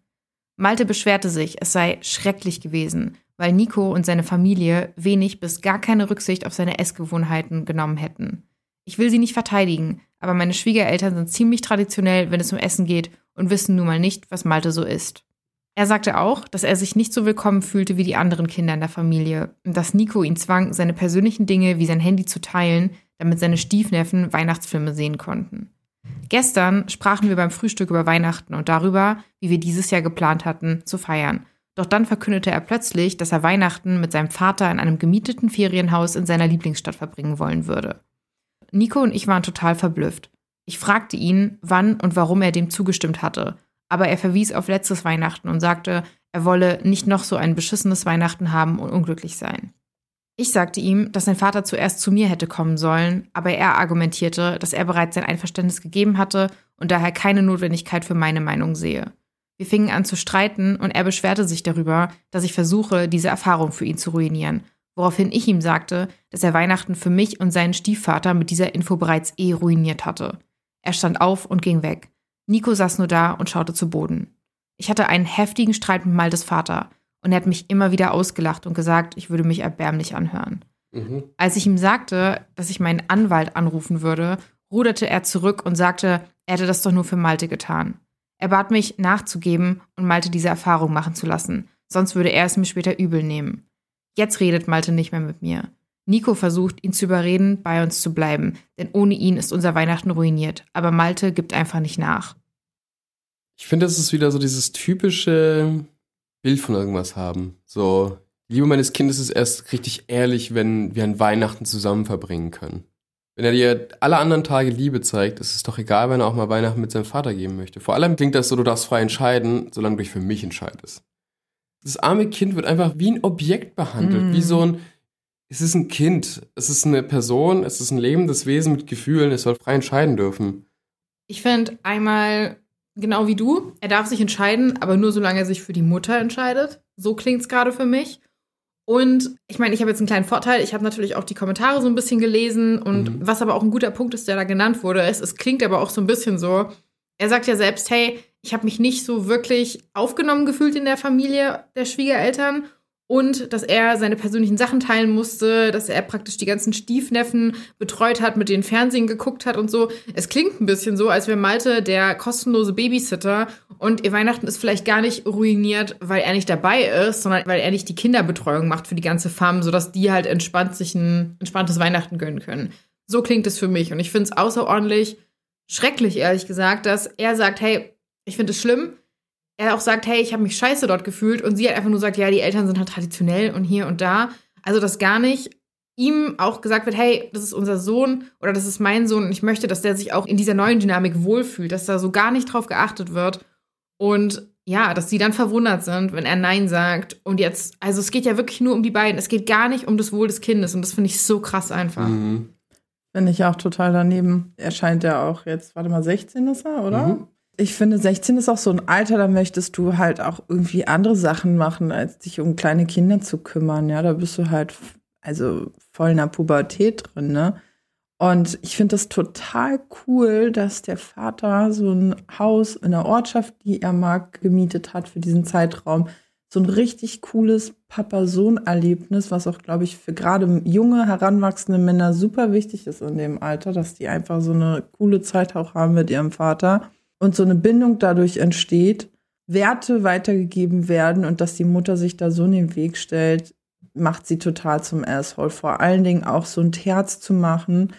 Malte beschwerte sich, es sei schrecklich gewesen, weil Nico und seine Familie wenig bis gar keine Rücksicht auf seine Essgewohnheiten genommen hätten. Ich will sie nicht verteidigen, aber meine Schwiegereltern sind ziemlich traditionell, wenn es um Essen geht und wissen nun mal nicht, was Malte so isst. Er sagte auch, dass er sich nicht so willkommen fühlte wie die anderen Kinder in der Familie und dass Nico ihn zwang, seine persönlichen Dinge wie sein Handy zu teilen, damit seine Stiefneffen Weihnachtsfilme sehen konnten. Gestern sprachen wir beim Frühstück über Weihnachten und darüber, wie wir dieses Jahr geplant hatten, zu feiern. Doch dann verkündete er plötzlich, dass er Weihnachten mit seinem Vater in einem gemieteten Ferienhaus in seiner Lieblingsstadt verbringen wollen würde. Nico und ich waren total verblüfft. Ich fragte ihn, wann und warum er dem zugestimmt hatte aber er verwies auf letztes Weihnachten und sagte, er wolle nicht noch so ein beschissenes Weihnachten haben und unglücklich sein. Ich sagte ihm, dass sein Vater zuerst zu mir hätte kommen sollen, aber er argumentierte, dass er bereits sein Einverständnis gegeben hatte und daher keine Notwendigkeit für meine Meinung sehe. Wir fingen an zu streiten und er beschwerte sich darüber, dass ich versuche, diese Erfahrung für ihn zu ruinieren, woraufhin ich ihm sagte, dass er Weihnachten für mich und seinen Stiefvater mit dieser Info bereits eh ruiniert hatte. Er stand auf und ging weg. Nico saß nur da und schaute zu Boden. Ich hatte einen heftigen Streit mit Maltes Vater und er hat mich immer wieder ausgelacht und gesagt, ich würde mich erbärmlich anhören. Mhm. Als ich ihm sagte, dass ich meinen Anwalt anrufen würde, ruderte er zurück und sagte, er hätte das doch nur für Malte getan. Er bat mich, nachzugeben und Malte diese Erfahrung machen zu lassen, sonst würde er es mir später übel nehmen. Jetzt redet Malte nicht mehr mit mir. Nico versucht, ihn zu überreden, bei uns zu bleiben, denn ohne ihn ist unser Weihnachten ruiniert, aber Malte gibt einfach nicht nach. Ich finde, das ist wieder so dieses typische Bild von irgendwas haben. So, Liebe meines Kindes ist erst richtig ehrlich, wenn wir an Weihnachten zusammen verbringen können. Wenn er dir alle anderen Tage Liebe zeigt, ist es doch egal, wenn er auch mal Weihnachten mit seinem Vater geben möchte. Vor allem klingt das so, du darfst frei entscheiden, solange du dich für mich entscheidest. Das arme Kind wird einfach wie ein Objekt behandelt, mm. wie so ein, es ist ein Kind, es ist eine Person, es ist ein lebendes Wesen mit Gefühlen, es soll frei entscheiden dürfen. Ich finde einmal genau wie du. Er darf sich entscheiden, aber nur solange er sich für die Mutter entscheidet. So klingt es gerade für mich. Und ich meine, ich habe jetzt einen kleinen Vorteil. Ich habe natürlich auch die Kommentare so ein bisschen gelesen. Und Mhm. was aber auch ein guter Punkt ist, der da genannt wurde, ist, es klingt aber auch so ein bisschen so. Er sagt ja selbst, hey, ich habe mich nicht so wirklich aufgenommen gefühlt in der Familie der Schwiegereltern. Und dass er seine persönlichen Sachen teilen musste, dass er praktisch die ganzen Stiefneffen betreut hat, mit denen Fernsehen geguckt hat und so. Es klingt ein bisschen so, als wäre Malte der kostenlose Babysitter und ihr Weihnachten ist vielleicht gar nicht ruiniert, weil er nicht dabei ist, sondern weil er nicht die Kinderbetreuung macht für die ganze Farm, sodass die halt entspannt sich ein entspanntes Weihnachten gönnen können. So klingt es für mich und ich finde es außerordentlich schrecklich, ehrlich gesagt, dass er sagt, hey, ich finde es schlimm. Er auch sagt, hey, ich habe mich scheiße dort gefühlt und sie hat einfach nur sagt, ja, die Eltern sind halt traditionell und hier und da. Also, dass gar nicht ihm auch gesagt wird, hey, das ist unser Sohn oder das ist mein Sohn und ich möchte, dass der sich auch in dieser neuen Dynamik wohlfühlt, dass da so gar nicht drauf geachtet wird und ja, dass sie dann verwundert sind, wenn er Nein sagt. Und jetzt, also es geht ja wirklich nur um die beiden. Es geht gar nicht um das Wohl des Kindes. Und das finde ich so krass einfach. Mhm. Finde ich auch total daneben. Er scheint ja auch jetzt, warte mal, 16 ist er, oder? Mhm. Ich finde, 16 ist auch so ein Alter, da möchtest du halt auch irgendwie andere Sachen machen, als dich um kleine Kinder zu kümmern. Ja, da bist du halt, also voll in der Pubertät drin, ne? Und ich finde das total cool, dass der Vater so ein Haus in der Ortschaft, die er mag, gemietet hat für diesen Zeitraum. So ein richtig cooles Papa-Sohn-Erlebnis, was auch, glaube ich, für gerade junge, heranwachsende Männer super wichtig ist in dem Alter, dass die einfach so eine coole Zeit auch haben mit ihrem Vater und so eine Bindung dadurch entsteht, Werte weitergegeben werden und dass die Mutter sich da so in den Weg stellt, macht sie total zum Asshole. Vor allen Dingen auch so ein Terz zu machen.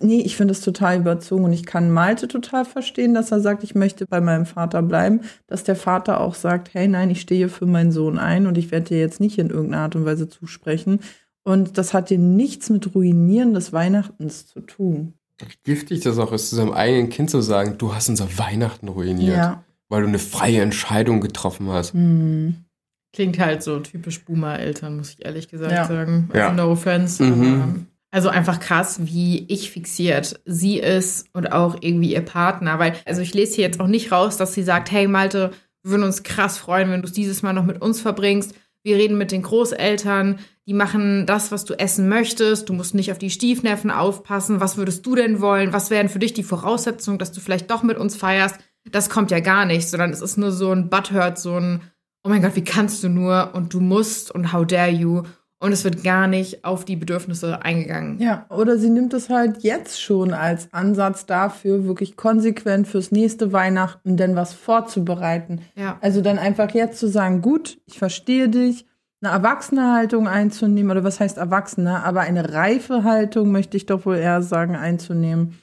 Nee, ich finde es total überzogen und ich kann Malte total verstehen, dass er sagt, ich möchte bei meinem Vater bleiben, dass der Vater auch sagt, hey, nein, ich stehe für meinen Sohn ein und ich werde dir jetzt nicht in irgendeiner Art und Weise zusprechen. Und das hat dir nichts mit Ruinieren des Weihnachtens zu tun. Wie giftig das auch ist, zu seinem eigenen Kind zu sagen, du hast unser Weihnachten ruiniert, Ja. weil du eine freie Entscheidung getroffen hast. Hm. Klingt halt so typisch Boomer-Eltern, muss ich ehrlich gesagt Ja. sagen. Ja. Also no offense. Mhm. Also einfach krass, wie ich fixiert sie ist und auch irgendwie ihr Partner. Weil, also ich lese hier jetzt auch nicht raus, dass sie sagt, hey Malte, wir würden uns krass freuen, wenn du es dieses Mal noch mit uns verbringst. Wir reden mit den Großeltern, die machen das, was du essen möchtest. Du musst nicht auf die Stiefneffen aufpassen. Was würdest du denn wollen? Was wären für dich die Voraussetzungen, dass du vielleicht doch mit uns feierst? Das kommt ja gar nicht, sondern es ist nur so ein Butthurt, so ein, oh mein Gott, wie kannst du nur und du musst und how dare you. Und es wird gar nicht auf die Bedürfnisse eingegangen. Ja, oder sie nimmt es halt jetzt schon als Ansatz dafür, wirklich konsequent fürs nächste Weihnachten denn was vorzubereiten. Ja. Also dann einfach jetzt zu sagen, gut, ich verstehe dich, eine erwachsene Haltung einzunehmen, oder was heißt erwachsene, aber eine reife Haltung möchte ich doch wohl eher sagen, einzunehmen.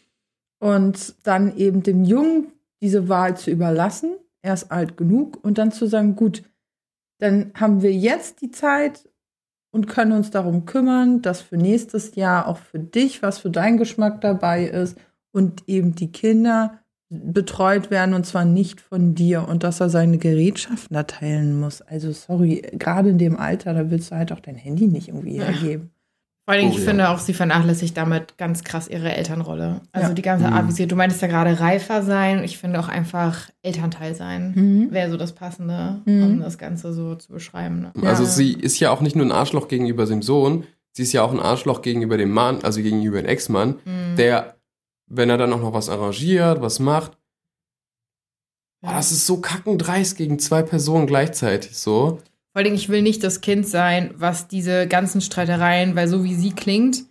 Und dann eben dem Jungen diese Wahl zu überlassen, er ist alt genug, und dann zu sagen, gut, dann haben wir jetzt die Zeit und können uns darum kümmern, dass für nächstes Jahr auch für dich, was für deinen Geschmack dabei ist und eben die Kinder betreut werden und zwar nicht von dir und dass er seine Gerätschaften da teilen muss. Also sorry, gerade in dem Alter, da willst du halt auch dein Handy nicht irgendwie hergeben. Vor allem, Oh, ich ja. finde auch, sie vernachlässigt damit ganz krass ihre Elternrolle. Also Ja. die ganze Mhm. Art, wie sie, du meintest ja gerade reifer sein. Ich finde auch einfach Elternteil sein. Mhm. Wäre so das Passende, Mhm. um das Ganze so zu beschreiben. Ne? Ja. Also sie ist ja auch nicht nur ein Arschloch gegenüber dem Sohn, sie ist ja auch ein Arschloch gegenüber dem Mann, also gegenüber dem Ex-Mann, Mhm. der, wenn er dann auch noch was arrangiert, was macht, Ja. oh, das ist so kackendreist gegen zwei Personen gleichzeitig so. Vor allem, ich will nicht das Kind sein, was diese ganzen Streitereien, weil so wie sie klingt,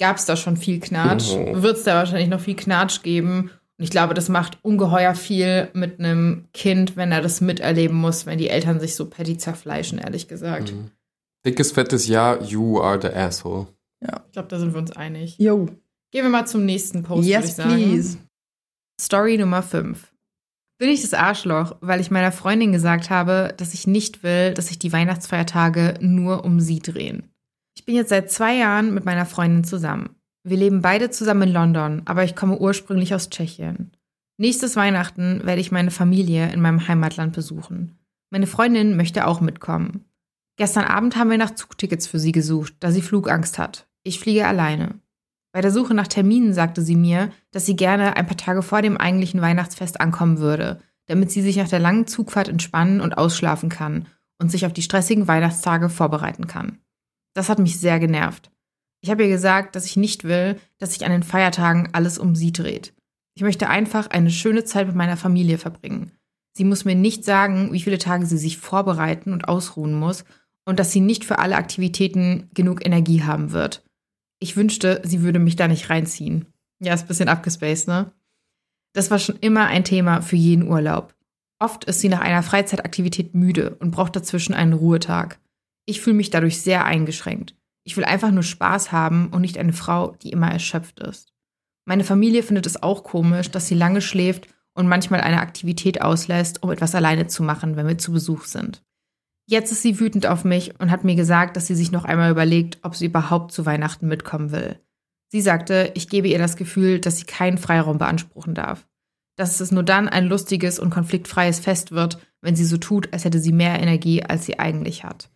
gab es da schon viel Knatsch. Mhm. Wird es da wahrscheinlich noch viel Knatsch geben. Und ich glaube, das macht ungeheuer viel mit einem Kind, wenn er das miterleben muss, wenn die Eltern sich so petty zerfleischen, ehrlich gesagt. Mhm. Dickes, fettes Ja, you are the asshole. Ich glaube, da sind wir uns einig. Jo, Gehen wir mal zum nächsten Post, würde ich yes, sagen. please. Story Nummer 5. Bin ich das Arschloch, weil ich meiner Freundin gesagt habe, dass ich nicht will, dass sich die Weihnachtsfeiertage nur um sie drehen. Ich bin jetzt seit zwei Jahren mit meiner Freundin zusammen. Wir leben beide zusammen in London, aber ich komme ursprünglich aus Tschechien. Nächstes Weihnachten werde ich meine Familie in meinem Heimatland besuchen. Meine Freundin möchte auch mitkommen. Gestern Abend haben wir nach Zugtickets für sie gesucht, da sie Flugangst hat. Ich fliege alleine. Bei der Suche nach Terminen sagte sie mir, dass sie gerne ein paar Tage vor dem eigentlichen Weihnachtsfest ankommen würde, damit sie sich nach der langen Zugfahrt entspannen und ausschlafen kann und sich auf die stressigen Weihnachtstage vorbereiten kann. Das hat mich sehr genervt. Ich habe ihr gesagt, dass ich nicht will, dass sich an den Feiertagen alles um sie dreht. Ich möchte einfach eine schöne Zeit mit meiner Familie verbringen. Sie muss mir nicht sagen, wie viele Tage sie sich vorbereiten und ausruhen muss und dass sie nicht für alle Aktivitäten genug Energie haben wird. Ich wünschte, sie würde mich da nicht reinziehen. Ja, ist ein bisschen abgespaced, ne? Das war schon immer ein Thema für jeden Urlaub. Oft ist sie nach einer Freizeitaktivität müde und braucht dazwischen einen Ruhetag. Ich fühle mich dadurch sehr eingeschränkt. Ich will einfach nur Spaß haben und nicht eine Frau, die immer erschöpft ist. Meine Familie findet es auch komisch, dass sie lange schläft und manchmal eine Aktivität auslässt, um etwas alleine zu machen, wenn wir zu Besuch sind. Jetzt ist sie wütend auf mich und hat mir gesagt, dass sie sich noch einmal überlegt, ob sie überhaupt zu Weihnachten mitkommen will. Sie sagte, ich gebe ihr das Gefühl, dass sie keinen Freiraum beanspruchen darf. Dass es nur dann ein lustiges und konfliktfreies Fest wird, wenn sie so tut, als hätte sie mehr Energie, als sie eigentlich hat.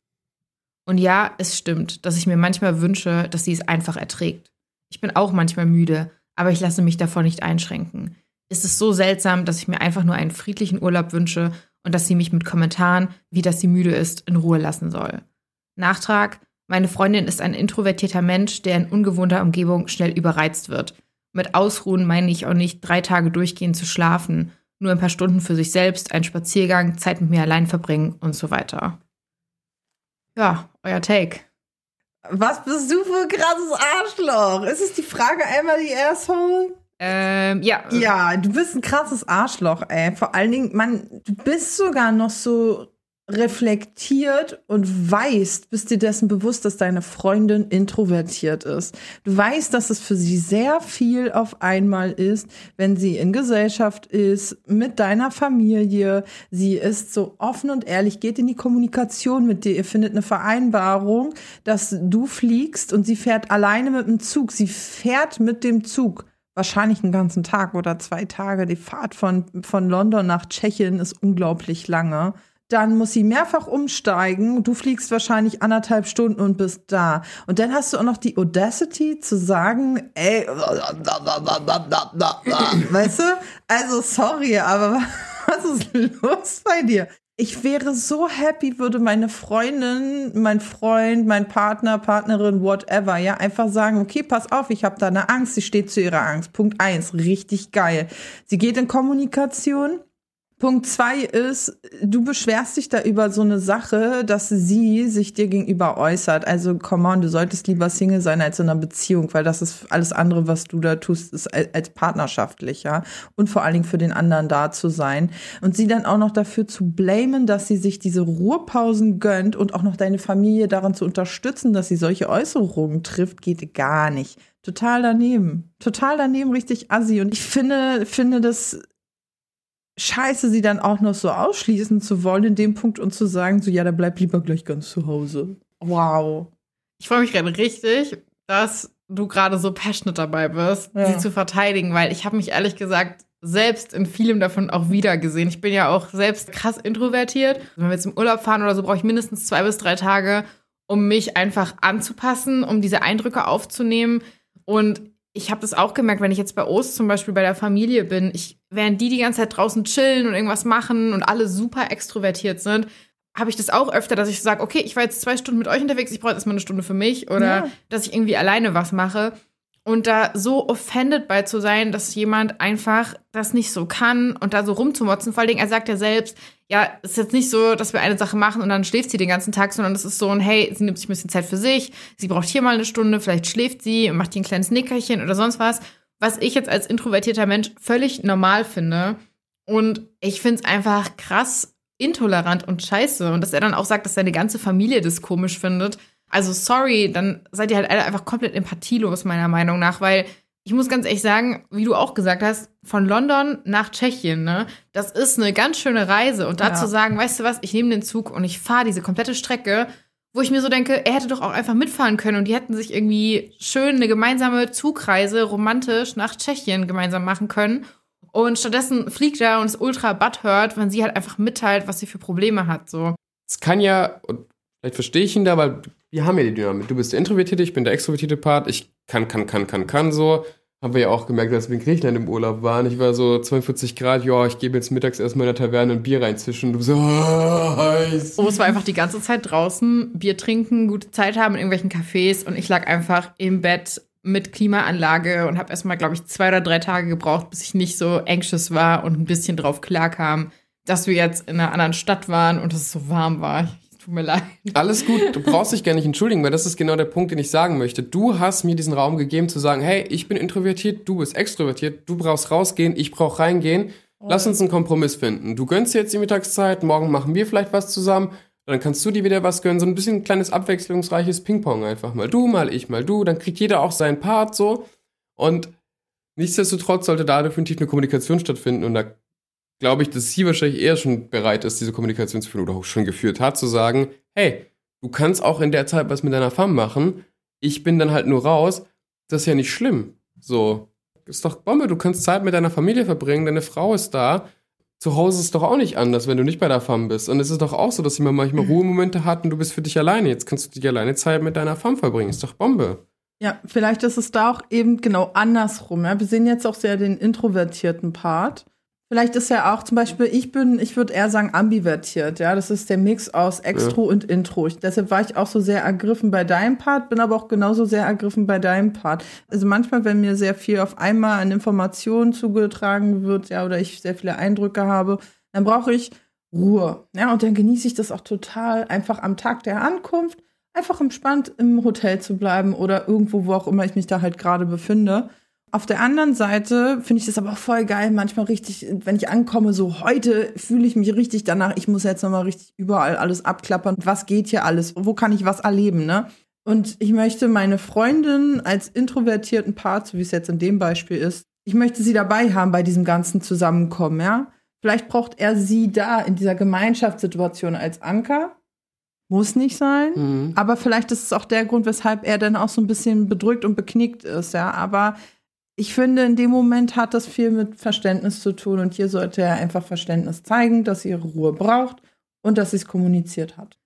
Und ja, es stimmt, dass ich mir manchmal wünsche, dass sie es einfach erträgt. Ich bin auch manchmal müde, aber ich lasse mich davon nicht einschränken. Es ist so seltsam, dass ich mir einfach nur einen friedlichen Urlaub wünsche und dass sie mich mit Kommentaren, wie dass sie müde ist, in Ruhe lassen soll. Nachtrag, meine Freundin ist ein introvertierter Mensch, der in ungewohnter Umgebung schnell überreizt wird. Mit Ausruhen meine ich auch nicht, drei Tage durchgehend zu schlafen, nur ein paar Stunden für sich selbst, einen Spaziergang, Zeit mit mir allein verbringen und so weiter. Ja, euer Take. Was bist du für ein krasses Arschloch? Ist es die Frage einmal die Asshole? Ähm, ja. Ja, du bist ein krasses Arschloch, ey. Vor allen Dingen, man, du bist sogar noch so reflektiert und weißt, bist dir dessen bewusst, dass deine Freundin introvertiert ist. Du weißt, dass es für sie sehr viel auf einmal ist, wenn sie in Gesellschaft ist, mit deiner Familie. Sie ist so offen und ehrlich, geht in die Kommunikation mit dir. Ihr findet eine Vereinbarung, dass du fliegst und sie fährt alleine mit dem Zug. Sie fährt mit dem Zug wahrscheinlich einen ganzen Tag oder zwei Tage. Die Fahrt von, von London nach Tschechien ist unglaublich lange dann muss sie mehrfach umsteigen. Du fliegst wahrscheinlich anderthalb Stunden und bist da. Und dann hast du auch noch die Audacity zu sagen, ey, weißt du? Also sorry, aber was ist los bei dir? Ich wäre so happy, würde meine Freundin, mein Freund, mein Partner, Partnerin, whatever, ja, einfach sagen, okay, pass auf, ich habe da eine Angst, sie steht zu ihrer Angst. Punkt eins, richtig geil. Sie geht in Kommunikation Punkt zwei ist, du beschwerst dich da über so eine Sache, dass sie sich dir gegenüber äußert. Also, come on, du solltest lieber Single sein als in einer Beziehung, weil das ist alles andere, was du da tust, ist als partnerschaftlicher und vor allen Dingen für den anderen da zu sein. Und sie dann auch noch dafür zu blamen, dass sie sich diese Ruhepausen gönnt und auch noch deine Familie daran zu unterstützen, dass sie solche Äußerungen trifft, geht gar nicht. Total daneben. Total daneben, richtig assi. Und ich finde, finde das scheiße, sie dann auch noch so ausschließen zu wollen in dem Punkt und zu sagen, so, ja, dann bleib lieber gleich ganz zu Hause. Wow. Ich freue mich gerade richtig, dass du gerade so passionate dabei bist, ja. sie zu verteidigen, weil ich habe mich ehrlich gesagt selbst in vielem davon auch wiedergesehen. Ich bin ja auch selbst krass introvertiert. Wenn wir jetzt im Urlaub fahren oder so, brauche ich mindestens zwei bis drei Tage, um mich einfach anzupassen, um diese Eindrücke aufzunehmen. Und ich habe das auch gemerkt, wenn ich jetzt bei Ost zum Beispiel bei der Familie bin, ich, während die die ganze Zeit draußen chillen und irgendwas machen und alle super extrovertiert sind, habe ich das auch öfter, dass ich sage, okay, ich war jetzt zwei Stunden mit euch unterwegs, ich brauche jetzt mal eine Stunde für mich oder ja. dass ich irgendwie alleine was mache. Und da so offended bei zu sein, dass jemand einfach das nicht so kann und da so rumzumotzen. Vor allen Dingen, er sagt ja selbst, ja, es ist jetzt nicht so, dass wir eine Sache machen und dann schläft sie den ganzen Tag, sondern es ist so ein, hey, sie nimmt sich ein bisschen Zeit für sich, sie braucht hier mal eine Stunde, vielleicht schläft sie und macht hier ein kleines Nickerchen oder sonst was, was ich jetzt als introvertierter Mensch völlig normal finde. Und ich finde es einfach krass intolerant und scheiße. Und dass er dann auch sagt, dass seine ganze Familie das komisch findet. Also sorry, dann seid ihr halt alle einfach komplett empathielos, meiner Meinung nach, weil ich muss ganz ehrlich sagen, wie du auch gesagt hast, von London nach Tschechien, ne, das ist eine ganz schöne Reise. Und dazu ja. sagen, weißt du was, ich nehme den Zug und ich fahre diese komplette Strecke, wo ich mir so denke, er hätte doch auch einfach mitfahren können und die hätten sich irgendwie schön eine gemeinsame Zugreise romantisch nach Tschechien gemeinsam machen können. Und stattdessen fliegt er und ist ultra butthurt, wenn sie halt einfach mitteilt, was sie für Probleme hat. So. Es kann ja, und vielleicht verstehe ich ihn da, weil wir haben ja die Dynamik. Du bist der Introvertierte, ich bin der extrovertierte Part. Ich kann, kann, kann, kann, kann so. Haben wir ja auch gemerkt, als wir in Griechenland im Urlaub waren. Ich war so 42 Grad, ja, ich gebe jetzt mittags erstmal in der Taverne ein Bier reinzischen. Und du so, oh, heiß. Oh, es war einfach die ganze Zeit draußen, Bier trinken, gute Zeit haben in irgendwelchen Cafés und ich lag einfach im Bett mit Klimaanlage und habe erstmal, glaube ich, zwei oder drei Tage gebraucht, bis ich nicht so anxious war und ein bisschen drauf klarkam, dass wir jetzt in einer anderen Stadt waren und es so warm war. Tut mir leid. Alles gut, du brauchst dich gar nicht entschuldigen, weil das ist genau der Punkt, den ich sagen möchte. Du hast mir diesen Raum gegeben zu sagen, hey, ich bin introvertiert, du bist extrovertiert, du brauchst rausgehen, ich brauch reingehen. Lass uns einen Kompromiss finden. Du gönnst dir jetzt die Mittagszeit, morgen machen wir vielleicht was zusammen, dann kannst du dir wieder was gönnen, so ein bisschen ein kleines abwechslungsreiches Ping-Pong einfach mal. Du, mal ich, mal du, dann kriegt jeder auch seinen Part so. Und nichtsdestotrotz sollte da definitiv eine Kommunikation stattfinden und da glaube ich, dass sie wahrscheinlich eher schon bereit ist, diese Kommunikation zu führen oder auch schon geführt hat, zu sagen, hey, du kannst auch in der Zeit was mit deiner Fam machen, ich bin dann halt nur raus, das ist ja nicht schlimm. So, ist doch Bombe, du kannst Zeit mit deiner Familie verbringen, deine Frau ist da. Zu Hause ist es doch auch nicht anders, wenn du nicht bei der Fam bist. Und es ist doch auch so, dass jemand manchmal Ruhemomente hat und du bist für dich alleine. Jetzt kannst du dich alleine Zeit mit deiner Fam verbringen. Ist doch Bombe. Ja, vielleicht ist es da auch eben genau andersrum. Ja? Wir sehen jetzt auch sehr den introvertierten Part. Vielleicht ist ja auch zum Beispiel, ich bin, ich würde eher sagen, ambivertiert, ja. Das ist der Mix aus Extro ja. und Intro. Ich, deshalb war ich auch so sehr ergriffen bei deinem Part, bin aber auch genauso sehr ergriffen bei deinem Part. Also manchmal, wenn mir sehr viel auf einmal an Informationen zugetragen wird, ja, oder ich sehr viele Eindrücke habe, dann brauche ich Ruhe. Ja, und dann genieße ich das auch total, einfach am Tag der Ankunft, einfach entspannt im Hotel zu bleiben oder irgendwo, wo auch immer ich mich da halt gerade befinde. Auf der anderen Seite finde ich das aber voll geil, manchmal richtig, wenn ich ankomme, so heute fühle ich mich richtig danach, ich muss jetzt nochmal richtig überall alles abklappern. Was geht hier alles? Wo kann ich was erleben, ne? Und ich möchte meine Freundin als introvertierten Part, so wie es jetzt in dem Beispiel ist, ich möchte sie dabei haben bei diesem ganzen Zusammenkommen, ja? Vielleicht braucht er sie da in dieser Gemeinschaftssituation als Anker. Muss nicht sein. Mhm. Aber vielleicht ist es auch der Grund, weshalb er dann auch so ein bisschen bedrückt und beknickt ist, ja. Aber ich finde, in dem Moment hat das viel mit Verständnis zu tun und hier sollte er einfach Verständnis zeigen, dass sie ihre Ruhe braucht und dass sie es kommuniziert hat.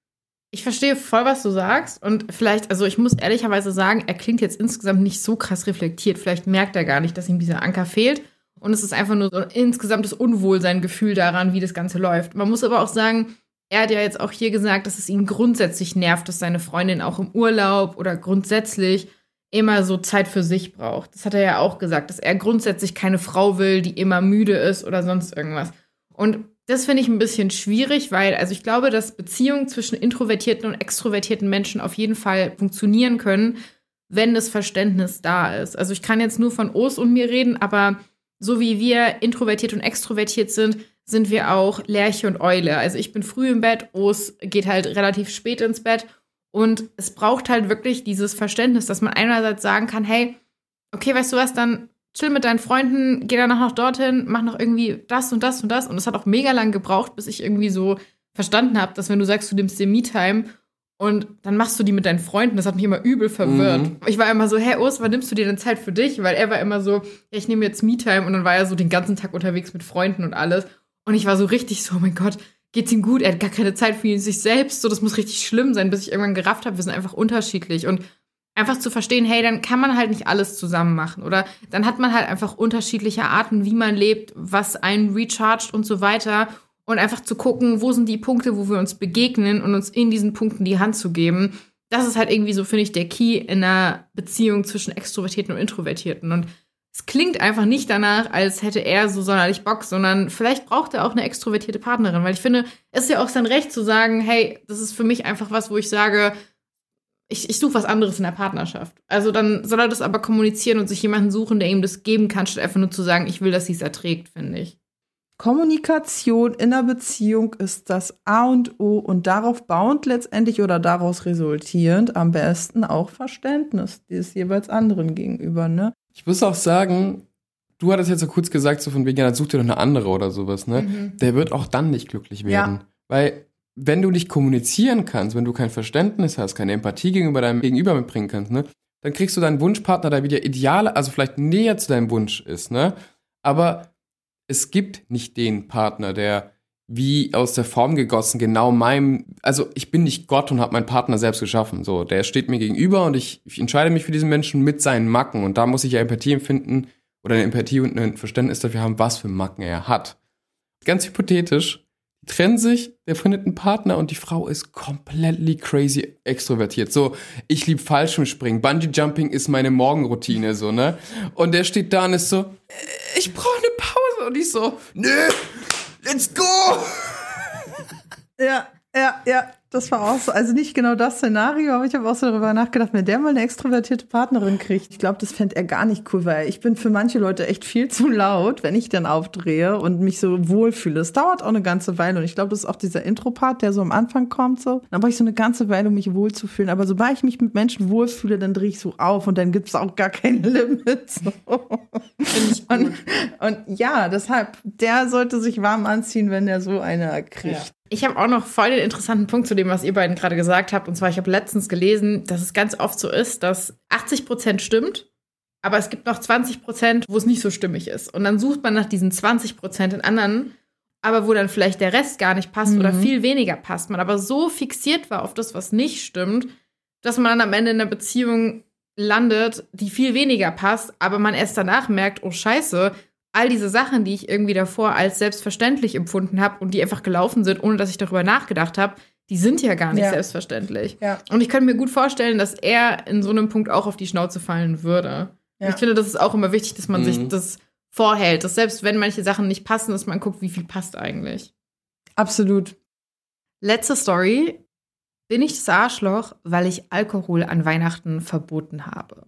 Ich verstehe voll, was du sagst und vielleicht, also ich muss ehrlicherweise sagen, er klingt jetzt insgesamt nicht so krass reflektiert. Vielleicht merkt er gar nicht, dass ihm dieser Anker fehlt und es ist einfach nur so ein insgesamtes Unwohlsein-Gefühl daran, wie das Ganze läuft. Man muss aber auch sagen, er hat ja jetzt auch hier gesagt, dass es ihn grundsätzlich nervt, dass seine Freundin auch im Urlaub oder grundsätzlich immer so Zeit für sich braucht. Das hat er ja auch gesagt, dass er grundsätzlich keine Frau will, die immer müde ist oder sonst irgendwas. Und das finde ich ein bisschen schwierig, weil, also ich glaube, dass Beziehungen zwischen introvertierten und extrovertierten Menschen auf jeden Fall funktionieren können, wenn das Verständnis da ist. Also ich kann jetzt nur von Os und mir reden, aber so wie wir introvertiert und extrovertiert sind, sind wir auch Lerche und Eule. Also ich bin früh im Bett, Os geht halt relativ spät ins Bett und es braucht halt wirklich dieses Verständnis, dass man einerseits sagen kann, hey, okay, weißt du was, dann chill mit deinen Freunden, geh danach noch dorthin, mach noch irgendwie das und das und das. Und es hat auch mega lang gebraucht, bis ich irgendwie so verstanden habe, dass wenn du sagst, du nimmst dir Me-Time und dann machst du die mit deinen Freunden, das hat mich immer übel verwirrt. Mhm. Ich war immer so, hey Urs, wann nimmst du dir denn Zeit für dich? Weil er war immer so, ja, ich nehme jetzt Me-Time und dann war er so den ganzen Tag unterwegs mit Freunden und alles. Und ich war so richtig so, oh mein Gott, geht's ihm gut, er hat gar keine Zeit für sich selbst, so das muss richtig schlimm sein, bis ich irgendwann gerafft habe, wir sind einfach unterschiedlich. Und einfach zu verstehen, hey, dann kann man halt nicht alles zusammen machen. Oder dann hat man halt einfach unterschiedliche Arten, wie man lebt, was einen rechargt und so weiter. Und einfach zu gucken, wo sind die Punkte, wo wir uns begegnen und uns in diesen Punkten die Hand zu geben. Das ist halt irgendwie so, finde ich, der Key in einer Beziehung zwischen Extrovertierten und Introvertierten. Und es klingt einfach nicht danach, als hätte er so sonderlich Bock, sondern vielleicht braucht er auch eine extrovertierte Partnerin, weil ich finde, es ist ja auch sein Recht zu sagen, hey, das ist für mich einfach was, wo ich sage, ich, ich suche was anderes in der Partnerschaft. Also dann soll er das aber kommunizieren und sich jemanden suchen, der ihm das geben kann, statt einfach nur zu sagen, ich will, dass sie es erträgt, finde ich. Kommunikation in der Beziehung ist das A und O und darauf bauend letztendlich oder daraus resultierend am besten auch Verständnis des jeweils anderen gegenüber, ne? Ich muss auch sagen, du hattest jetzt so kurz gesagt, so von wegen, ja, such dir doch eine andere oder sowas, ne? Mhm. Der wird auch dann nicht glücklich werden. Ja. Weil, wenn du nicht kommunizieren kannst, wenn du kein Verständnis hast, keine Empathie gegenüber deinem Gegenüber mitbringen kannst, ne? Dann kriegst du deinen Wunschpartner, der wieder ideale, also vielleicht näher zu deinem Wunsch ist, ne? Aber es gibt nicht den Partner, der wie aus der Form gegossen, genau meinem, also ich bin nicht Gott und habe meinen Partner selbst geschaffen. So, der steht mir gegenüber und ich, ich entscheide mich für diesen Menschen mit seinen Macken. Und da muss ich ja Empathie empfinden oder eine Empathie und ein Verständnis dafür haben, was für Macken er hat. Ganz hypothetisch, die trennen sich, der findet einen Partner und die Frau ist completely crazy extrovertiert. So, ich lieb Fallschirmspringen, Bungee Jumping ist meine Morgenroutine, so, ne? Und der steht da und ist so, äh, ich brauche eine Pause. Und ich so, nö, let's go! Ja, ja, ja. Das war auch so, also nicht genau das Szenario, aber ich habe auch so darüber nachgedacht, wenn der mal eine extrovertierte Partnerin kriegt, ich glaube, das fände er gar nicht cool, weil ich bin für manche Leute echt viel zu laut, wenn ich dann aufdrehe und mich so wohlfühle. Es dauert auch eine ganze Weile und ich glaube, das ist auch dieser Intro-Part, der so am Anfang kommt so. Dann brauche ich so eine ganze Weile, um mich wohlzufühlen. Aber sobald ich mich mit Menschen wohlfühle, dann drehe ich so auf und dann gibt es auch gar kein Limit. So. Und, und ja, deshalb, der sollte sich warm anziehen, wenn er so eine kriegt. Ja. Ich habe auch noch voll den interessanten Punkt zu dem, was ihr beiden gerade gesagt habt. Und zwar, ich habe letztens gelesen, dass es ganz oft so ist, dass 80 Prozent stimmt, aber es gibt noch 20 Prozent, wo es nicht so stimmig ist. Und dann sucht man nach diesen 20 Prozent in anderen, aber wo dann vielleicht der Rest gar nicht passt Mhm. oder viel weniger passt. Man aber so fixiert war auf das, was nicht stimmt, dass man dann am Ende in einer Beziehung landet, die viel weniger passt, aber man erst danach merkt, oh Scheiße, all diese Sachen, die ich irgendwie davor als selbstverständlich empfunden habe und die einfach gelaufen sind, ohne dass ich darüber nachgedacht habe, die sind ja gar nicht Ja. selbstverständlich. Ja. Und ich kann mir gut vorstellen, dass er in so einem Punkt auch auf die Schnauze fallen würde. Ja. Ich finde, das ist auch immer wichtig, dass man Mhm. sich das vorhält, dass selbst wenn manche Sachen nicht passen, dass man guckt, wie viel passt eigentlich. Absolut. Letzte Story. Bin ich das Arschloch, weil ich Alkohol an Weihnachten verboten habe?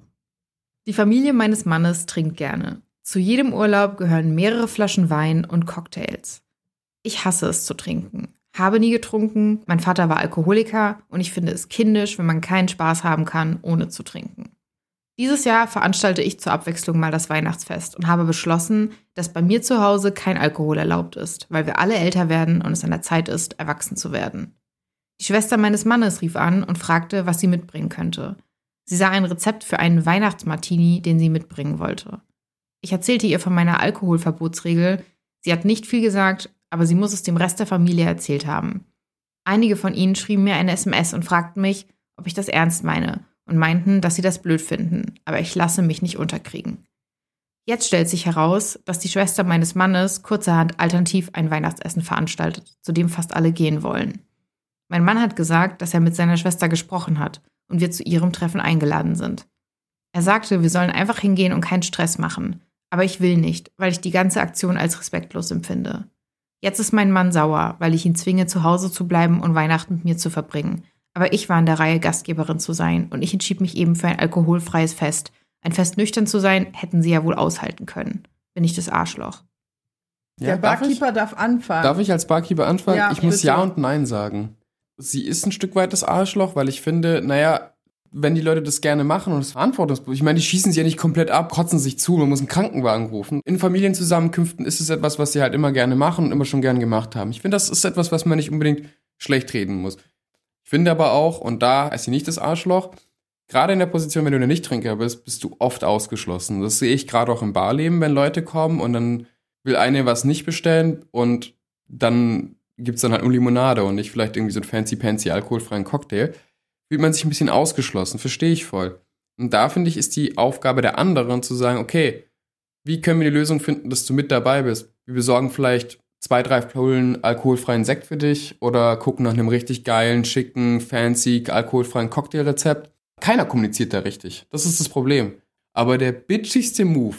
Die Familie meines Mannes trinkt gerne. Zu jedem Urlaub gehören mehrere Flaschen Wein und Cocktails. Ich hasse es zu trinken. Habe nie getrunken, mein Vater war Alkoholiker und ich finde es kindisch, wenn man keinen Spaß haben kann, ohne zu trinken. Dieses Jahr veranstalte ich zur Abwechslung mal das Weihnachtsfest und habe beschlossen, dass bei mir zu Hause kein Alkohol erlaubt ist, weil wir alle älter werden und es an der Zeit ist, erwachsen zu werden. Die Schwester meines Mannes rief an und fragte, was sie mitbringen könnte. Sie sah ein Rezept für einen Weihnachtsmartini, den sie mitbringen wollte. Ich erzählte ihr von meiner Alkoholverbotsregel. Sie hat nicht viel gesagt, aber sie muss es dem Rest der Familie erzählt haben. Einige von ihnen schrieben mir eine SMS und fragten mich, ob ich das ernst meine und meinten, dass sie das blöd finden, aber ich lasse mich nicht unterkriegen. Jetzt stellt sich heraus, dass die Schwester meines Mannes kurzerhand alternativ ein Weihnachtsessen veranstaltet, zu dem fast alle gehen wollen. Mein Mann hat gesagt, dass er mit seiner Schwester gesprochen hat und wir zu ihrem Treffen eingeladen sind. Er sagte, wir sollen einfach hingehen und keinen Stress machen, aber ich will nicht, weil ich die ganze Aktion als respektlos empfinde. Jetzt ist mein Mann sauer, weil ich ihn zwinge, zu Hause zu bleiben und Weihnachten mit mir zu verbringen. Aber ich war in der Reihe, Gastgeberin zu sein und ich entschied mich eben für ein alkoholfreies Fest. Ein Fest nüchtern zu sein, hätten sie ja wohl aushalten können. Bin ich das Arschloch? Der darf ich? Barkeeper darf anfangen. Darf ich als Barkeeper anfangen? Ja, ich muss bitte. Ja und Nein sagen. Sie ist ein Stück weit das Arschloch, weil ich finde, naja, wenn die Leute das gerne machen und es verantwortungsbewusst, ich meine, die schießen sich ja nicht komplett ab, kotzen sich zu, man muss einen Krankenwagen rufen. In Familienzusammenkünften ist es etwas, was sie halt immer gerne machen und immer schon gern gemacht haben. Ich finde, das ist etwas, was man nicht unbedingt schlecht reden muss. Ich finde aber auch, und da ist sie nicht das Arschloch, gerade in der Position, wenn du eine Nichttrinker bist, bist du oft ausgeschlossen. Das sehe ich gerade auch im Barleben, wenn Leute kommen und dann will eine was nicht bestellen und dann gibt's dann halt nur Limonade und nicht vielleicht irgendwie so einen fancy-pancy alkoholfreien Cocktail, fühlt man sich ein bisschen ausgeschlossen, verstehe ich voll. Und da finde ich, ist die Aufgabe der anderen zu sagen, okay, wie können wir die Lösung finden, dass du mit dabei bist? Wir besorgen vielleicht zwei, drei Pullen alkoholfreien Sekt für dich oder gucken nach einem richtig geilen, schicken, fancy, alkoholfreien Cocktailrezept. Keiner kommuniziert da richtig. Das ist das Problem. Aber der bitchigste Move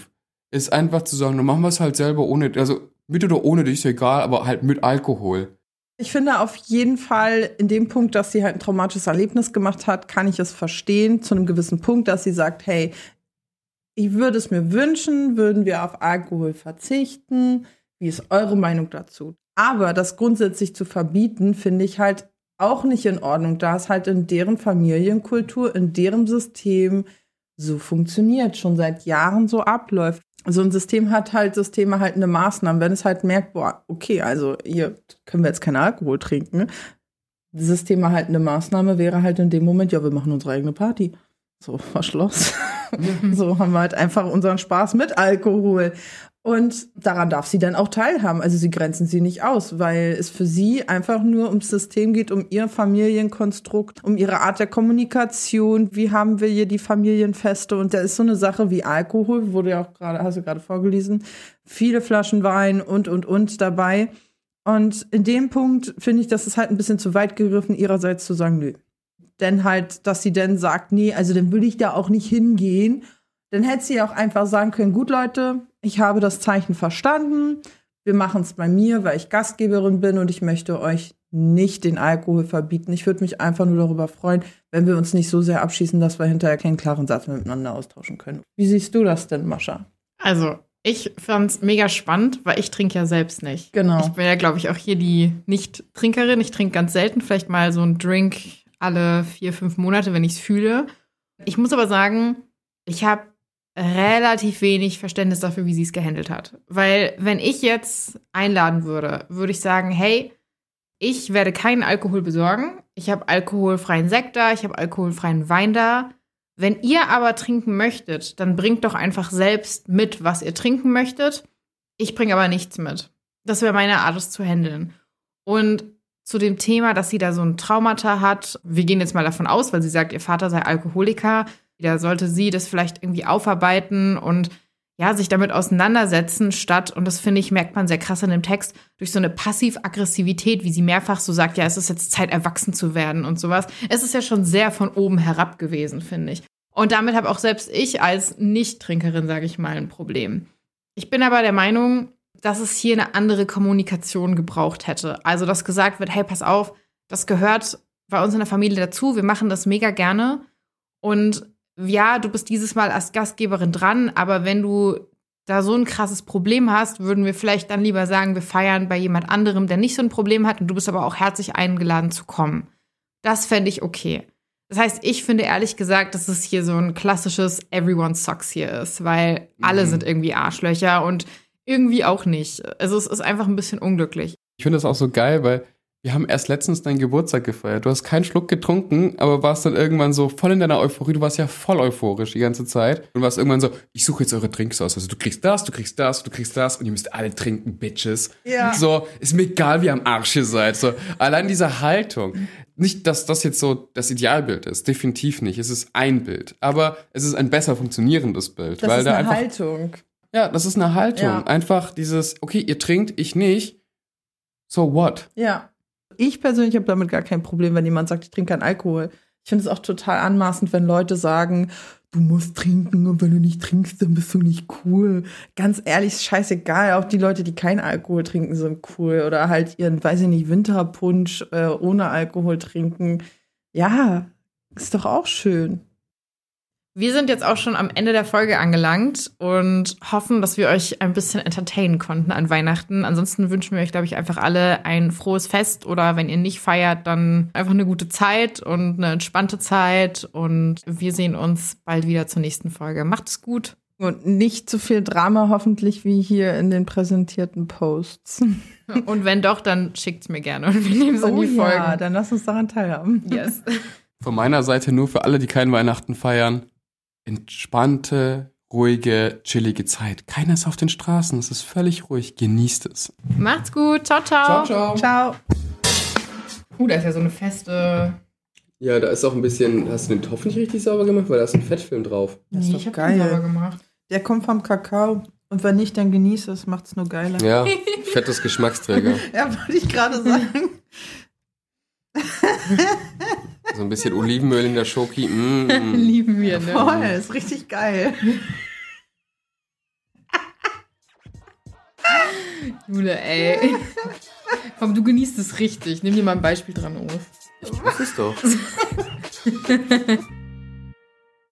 ist einfach zu sagen, du machen wir es halt selber ohne, also mit oder ohne dich ist ja egal, aber halt mit Alkohol. Ich finde auf jeden Fall in dem Punkt, dass sie halt ein traumatisches Erlebnis gemacht hat, kann ich es verstehen zu einem gewissen Punkt, dass sie sagt, hey, ich würde es mir wünschen, würden wir auf Alkohol verzichten. Wie ist eure Meinung dazu? Aber das grundsätzlich zu verbieten, finde ich halt auch nicht in Ordnung, da es halt in deren Familienkultur, in deren System so funktioniert, schon seit Jahren so abläuft. So ein System hat halt Systeme halt eine Maßnahme. Wenn es halt merkt, boah, okay, also hier können wir jetzt keinen Alkohol trinken. Dieses Thema halt eine Maßnahme wäre halt in dem Moment, ja, wir machen unsere eigene Party. So, war Schluss. so haben wir halt einfach unseren Spaß mit Alkohol. Und daran darf sie dann auch teilhaben. Also sie grenzen sie nicht aus, weil es für sie einfach nur ums System geht, um ihr Familienkonstrukt, um ihre Art der Kommunikation. Wie haben wir hier die Familienfeste? Und da ist so eine Sache wie Alkohol, wurde ja auch gerade, hast du gerade vorgelesen, viele Flaschen Wein und, und, und dabei. Und in dem Punkt finde ich, dass es halt ein bisschen zu weit gegriffen, ihrerseits zu sagen, nö. Denn halt, dass sie dann sagt, nee, also dann will ich da auch nicht hingehen. Dann hätte sie auch einfach sagen können, gut Leute, ich habe das Zeichen verstanden. Wir machen es bei mir, weil ich Gastgeberin bin und ich möchte euch nicht den Alkohol verbieten. Ich würde mich einfach nur darüber freuen, wenn wir uns nicht so sehr abschießen, dass wir hinterher keinen klaren Satz miteinander austauschen können. Wie siehst du das denn, Mascha? Also, ich fand es mega spannend, weil ich trinke ja selbst nicht. Genau. Ich bin ja, glaube ich, auch hier die Nicht-Trinkerin. Ich trinke ganz selten, vielleicht mal so einen Drink alle vier, fünf Monate, wenn ich es fühle. Ich muss aber sagen, ich habe relativ wenig Verständnis dafür, wie sie es gehandelt hat. Weil wenn ich jetzt einladen würde, würde ich sagen, hey, ich werde keinen Alkohol besorgen. Ich habe alkoholfreien Sekt da, ich habe alkoholfreien Wein da. Wenn ihr aber trinken möchtet, dann bringt doch einfach selbst mit, was ihr trinken möchtet. Ich bringe aber nichts mit. Das wäre meine Art, es zu handeln. Und zu dem Thema, dass sie da so ein Traumata hat, wir gehen jetzt mal davon aus, weil sie sagt, ihr Vater sei Alkoholiker, da sollte sie das vielleicht irgendwie aufarbeiten und ja, sich damit auseinandersetzen, statt, und das finde ich, merkt man sehr krass in dem Text, durch so eine Passiv-Aggressivität, wie sie mehrfach so sagt, ja, es ist jetzt Zeit, erwachsen zu werden und sowas. Es ist ja schon sehr von oben herab gewesen, finde ich. Und damit habe auch selbst ich als Nicht-Trinkerin, sage ich mal, ein Problem. Ich bin aber der Meinung, dass es hier eine andere Kommunikation gebraucht hätte. Also, dass gesagt wird, hey, pass auf, das gehört bei uns in der Familie dazu, wir machen das mega gerne. Und ja, du bist dieses Mal als Gastgeberin dran, aber wenn du da so ein krasses Problem hast, würden wir vielleicht dann lieber sagen, wir feiern bei jemand anderem, der nicht so ein Problem hat und du bist aber auch herzlich eingeladen zu kommen. Das fände ich okay. Das heißt, ich finde ehrlich gesagt, dass es hier so ein klassisches Everyone sucks hier ist, weil mhm. alle sind irgendwie Arschlöcher und irgendwie auch nicht. Also es ist einfach ein bisschen unglücklich. Ich finde das auch so geil, weil wir haben erst letztens deinen Geburtstag gefeiert. Du hast keinen Schluck getrunken, aber warst dann irgendwann so voll in deiner Euphorie. Du warst ja voll euphorisch die ganze Zeit. Und warst irgendwann so, ich suche jetzt eure Drinks aus. Also du kriegst das, du kriegst das, du kriegst das und ihr müsst alle trinken, Bitches. Ja. So, ist mir egal, wie ihr am Arsch ihr seid. So, allein diese Haltung. Nicht, dass das jetzt so das Idealbild ist. Definitiv nicht. Es ist ein Bild. Aber es ist ein besser funktionierendes Bild. Das weil ist da eine einfach, Haltung. Ja, das ist eine Haltung. Ja. Einfach dieses, okay, ihr trinkt, ich nicht. So what? Ja. Ich persönlich habe damit gar kein Problem, wenn jemand sagt, ich trinke keinen Alkohol. Ich finde es auch total anmaßend, wenn Leute sagen, du musst trinken und wenn du nicht trinkst, dann bist du nicht cool. Ganz ehrlich, ist scheißegal. Auch die Leute, die keinen Alkohol trinken, sind cool. Oder halt ihren, weiß ich nicht, Winterpunsch äh, ohne Alkohol trinken. Ja, ist doch auch schön. Wir sind jetzt auch schon am Ende der Folge angelangt und hoffen, dass wir euch ein bisschen entertainen konnten an Weihnachten. Ansonsten wünschen wir euch, glaube ich, einfach alle ein frohes Fest oder wenn ihr nicht feiert, dann einfach eine gute Zeit und eine entspannte Zeit. Und wir sehen uns bald wieder zur nächsten Folge. Macht es gut. Und nicht zu viel Drama hoffentlich wie hier in den präsentierten Posts. Und wenn doch, dann schickt es mir gerne und wir nehmen es oh, in die Folgen. Ja, dann lasst uns daran teilhaben. Yes. Von meiner Seite nur für alle, die keinen Weihnachten feiern entspannte, ruhige, chillige Zeit. Keiner ist auf den Straßen, es ist völlig ruhig. Genießt es. Macht's gut. Ciao, ciao. Ciao, ciao. Ciao. Uh, da ist ja so eine feste. Ja, da ist auch ein bisschen. Hast du den Topf nicht richtig sauber gemacht? Weil da ist ein Fettfilm drauf. Das ist nee, doch geil. sauber gemacht. Der kommt vom Kakao. Und wenn nicht, dann genieße es, macht's nur geiler. Ja, fettes Geschmacksträger. ja, wollte ich gerade sagen. So ein bisschen Olivenöl in der Schoki. Mm. Lieben wir, ne? Voll, ist richtig geil. Jule, ey. Komm, du genießt es richtig. Nimm dir mal ein Beispiel dran, Urs. Ich weiß es doch.